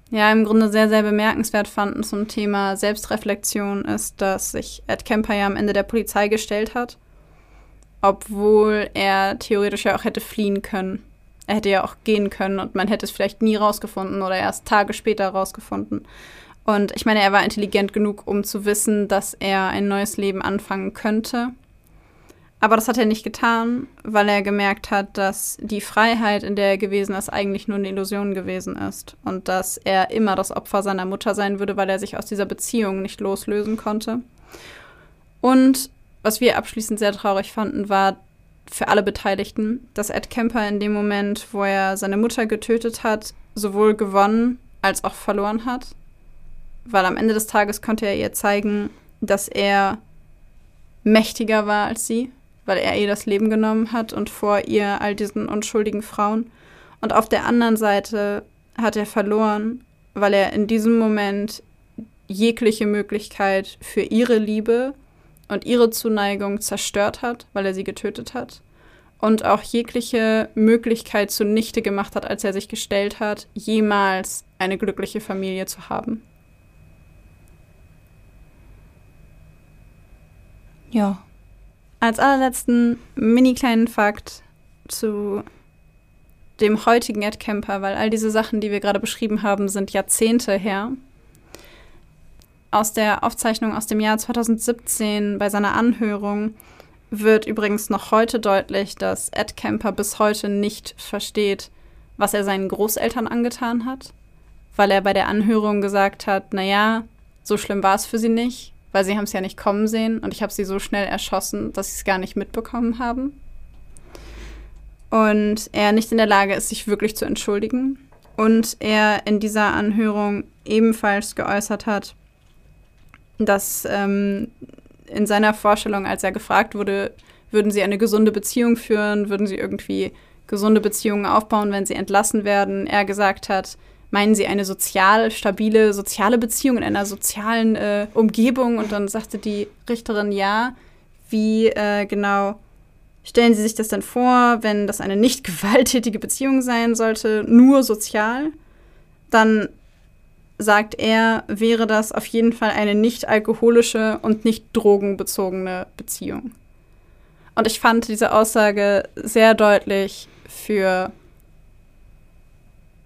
ja, im Grunde sehr, sehr bemerkenswert fanden zum Thema Selbstreflexion, ist, dass sich Ed Kemper ja am Ende der Polizei gestellt hat obwohl er theoretisch ja auch hätte fliehen können. Er hätte ja auch gehen können und man hätte es vielleicht nie rausgefunden oder erst Tage später rausgefunden. Und ich meine, er war intelligent genug, um zu wissen, dass er ein neues Leben anfangen könnte. Aber das hat er nicht getan, weil er gemerkt hat, dass die Freiheit, in der er gewesen ist, eigentlich nur eine Illusion gewesen ist. Und dass er immer das Opfer seiner Mutter sein würde, weil er sich aus dieser Beziehung nicht loslösen konnte. Und was wir abschließend sehr traurig fanden, war für alle Beteiligten, dass Ed Kemper in dem Moment, wo er seine Mutter getötet hat, sowohl gewonnen als auch verloren hat. Weil am Ende des Tages konnte er ihr zeigen, dass er mächtiger war als sie, weil er ihr das Leben genommen hat und vor ihr all diesen unschuldigen Frauen. Und auf der anderen Seite hat er verloren, weil er in diesem Moment jegliche Möglichkeit für ihre Liebe und ihre Zuneigung zerstört hat, weil er sie getötet hat. Und auch jegliche Möglichkeit zunichte gemacht hat, als er sich gestellt hat, jemals eine glückliche Familie zu haben. Ja. Als allerletzten mini kleinen Fakt zu dem heutigen Ed Kemper, weil all diese Sachen, die wir gerade beschrieben haben, sind Jahrzehnte her. Aus der Aufzeichnung aus dem Jahr 2017 bei seiner Anhörung wird übrigens noch heute deutlich, dass Ed Kemper bis heute nicht versteht, was er seinen Großeltern angetan hat, weil er bei der Anhörung gesagt hat, naja, so schlimm war es für sie nicht, weil sie haben es ja nicht kommen sehen und ich habe sie so schnell erschossen, dass sie es gar nicht mitbekommen haben. Und er nicht in der Lage ist, sich wirklich zu entschuldigen. Und er in dieser Anhörung ebenfalls geäußert hat, dass ähm, in seiner Vorstellung, als er gefragt wurde, würden sie eine gesunde Beziehung führen, würden sie irgendwie gesunde Beziehungen aufbauen, wenn sie entlassen werden, er gesagt hat, meinen Sie eine sozial stabile soziale Beziehung in einer sozialen äh, Umgebung? Und dann sagte die Richterin ja. Wie äh, genau stellen Sie sich das denn vor, wenn das eine nicht gewalttätige Beziehung sein sollte, nur sozial? Dann sagt er, wäre das auf jeden Fall eine nicht alkoholische und nicht drogenbezogene Beziehung. Und ich fand diese Aussage sehr deutlich für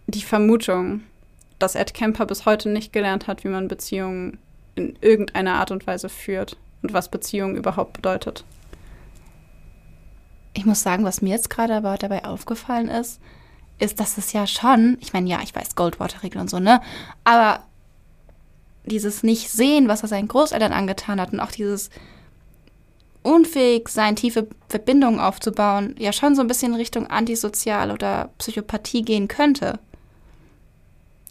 die Vermutung, dass Ed Kemper bis heute nicht gelernt hat, wie man Beziehungen in irgendeiner Art und Weise führt und was Beziehung überhaupt bedeutet. Ich muss sagen, was mir jetzt gerade aber dabei aufgefallen ist, ist, dass es ja schon, ich meine, ja, ich weiß, Goldwater-Regel und so, ne? Aber dieses Nicht-Sehen, was er seinen Großeltern angetan hat und auch dieses unfähig sein, tiefe Verbindungen aufzubauen, ja schon so ein bisschen in Richtung Antisozial oder Psychopathie gehen könnte.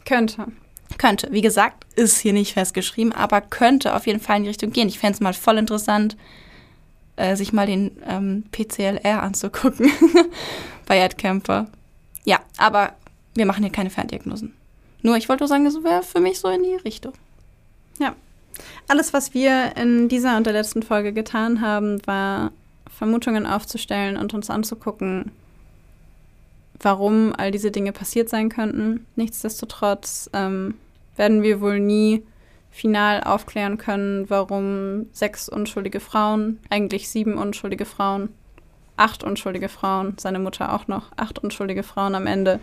Könnte. Könnte. Wie gesagt, ist hier nicht festgeschrieben, aber könnte auf jeden Fall in die Richtung gehen. Ich fände es mal voll interessant, äh, sich mal den ähm, PCLR anzugucken bei Ed Kemper. Ja, aber wir machen hier keine Ferndiagnosen. Nur, ich wollte nur sagen, das wäre für mich so in die Richtung. Ja. Alles, was wir in dieser und der letzten Folge getan haben, war Vermutungen aufzustellen und uns anzugucken, warum all diese Dinge passiert sein könnten. Nichtsdestotrotz ähm, werden wir wohl nie final aufklären können, warum sechs unschuldige Frauen, eigentlich sieben unschuldige Frauen, acht unschuldige Frauen, seine Mutter auch noch, acht unschuldige Frauen am Ende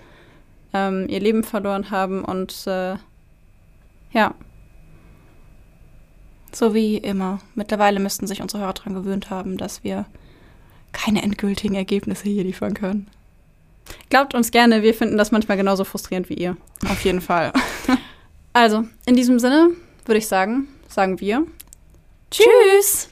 ähm, ihr Leben verloren haben und äh, ja. So wie immer. Mittlerweile müssten sich unsere Hörer daran gewöhnt haben, dass wir keine endgültigen Ergebnisse hier liefern können. Glaubt uns gerne, wir finden das manchmal genauso frustrierend wie ihr. Auf jeden Fall. also, in diesem Sinne würde ich sagen, sagen wir Tschüss.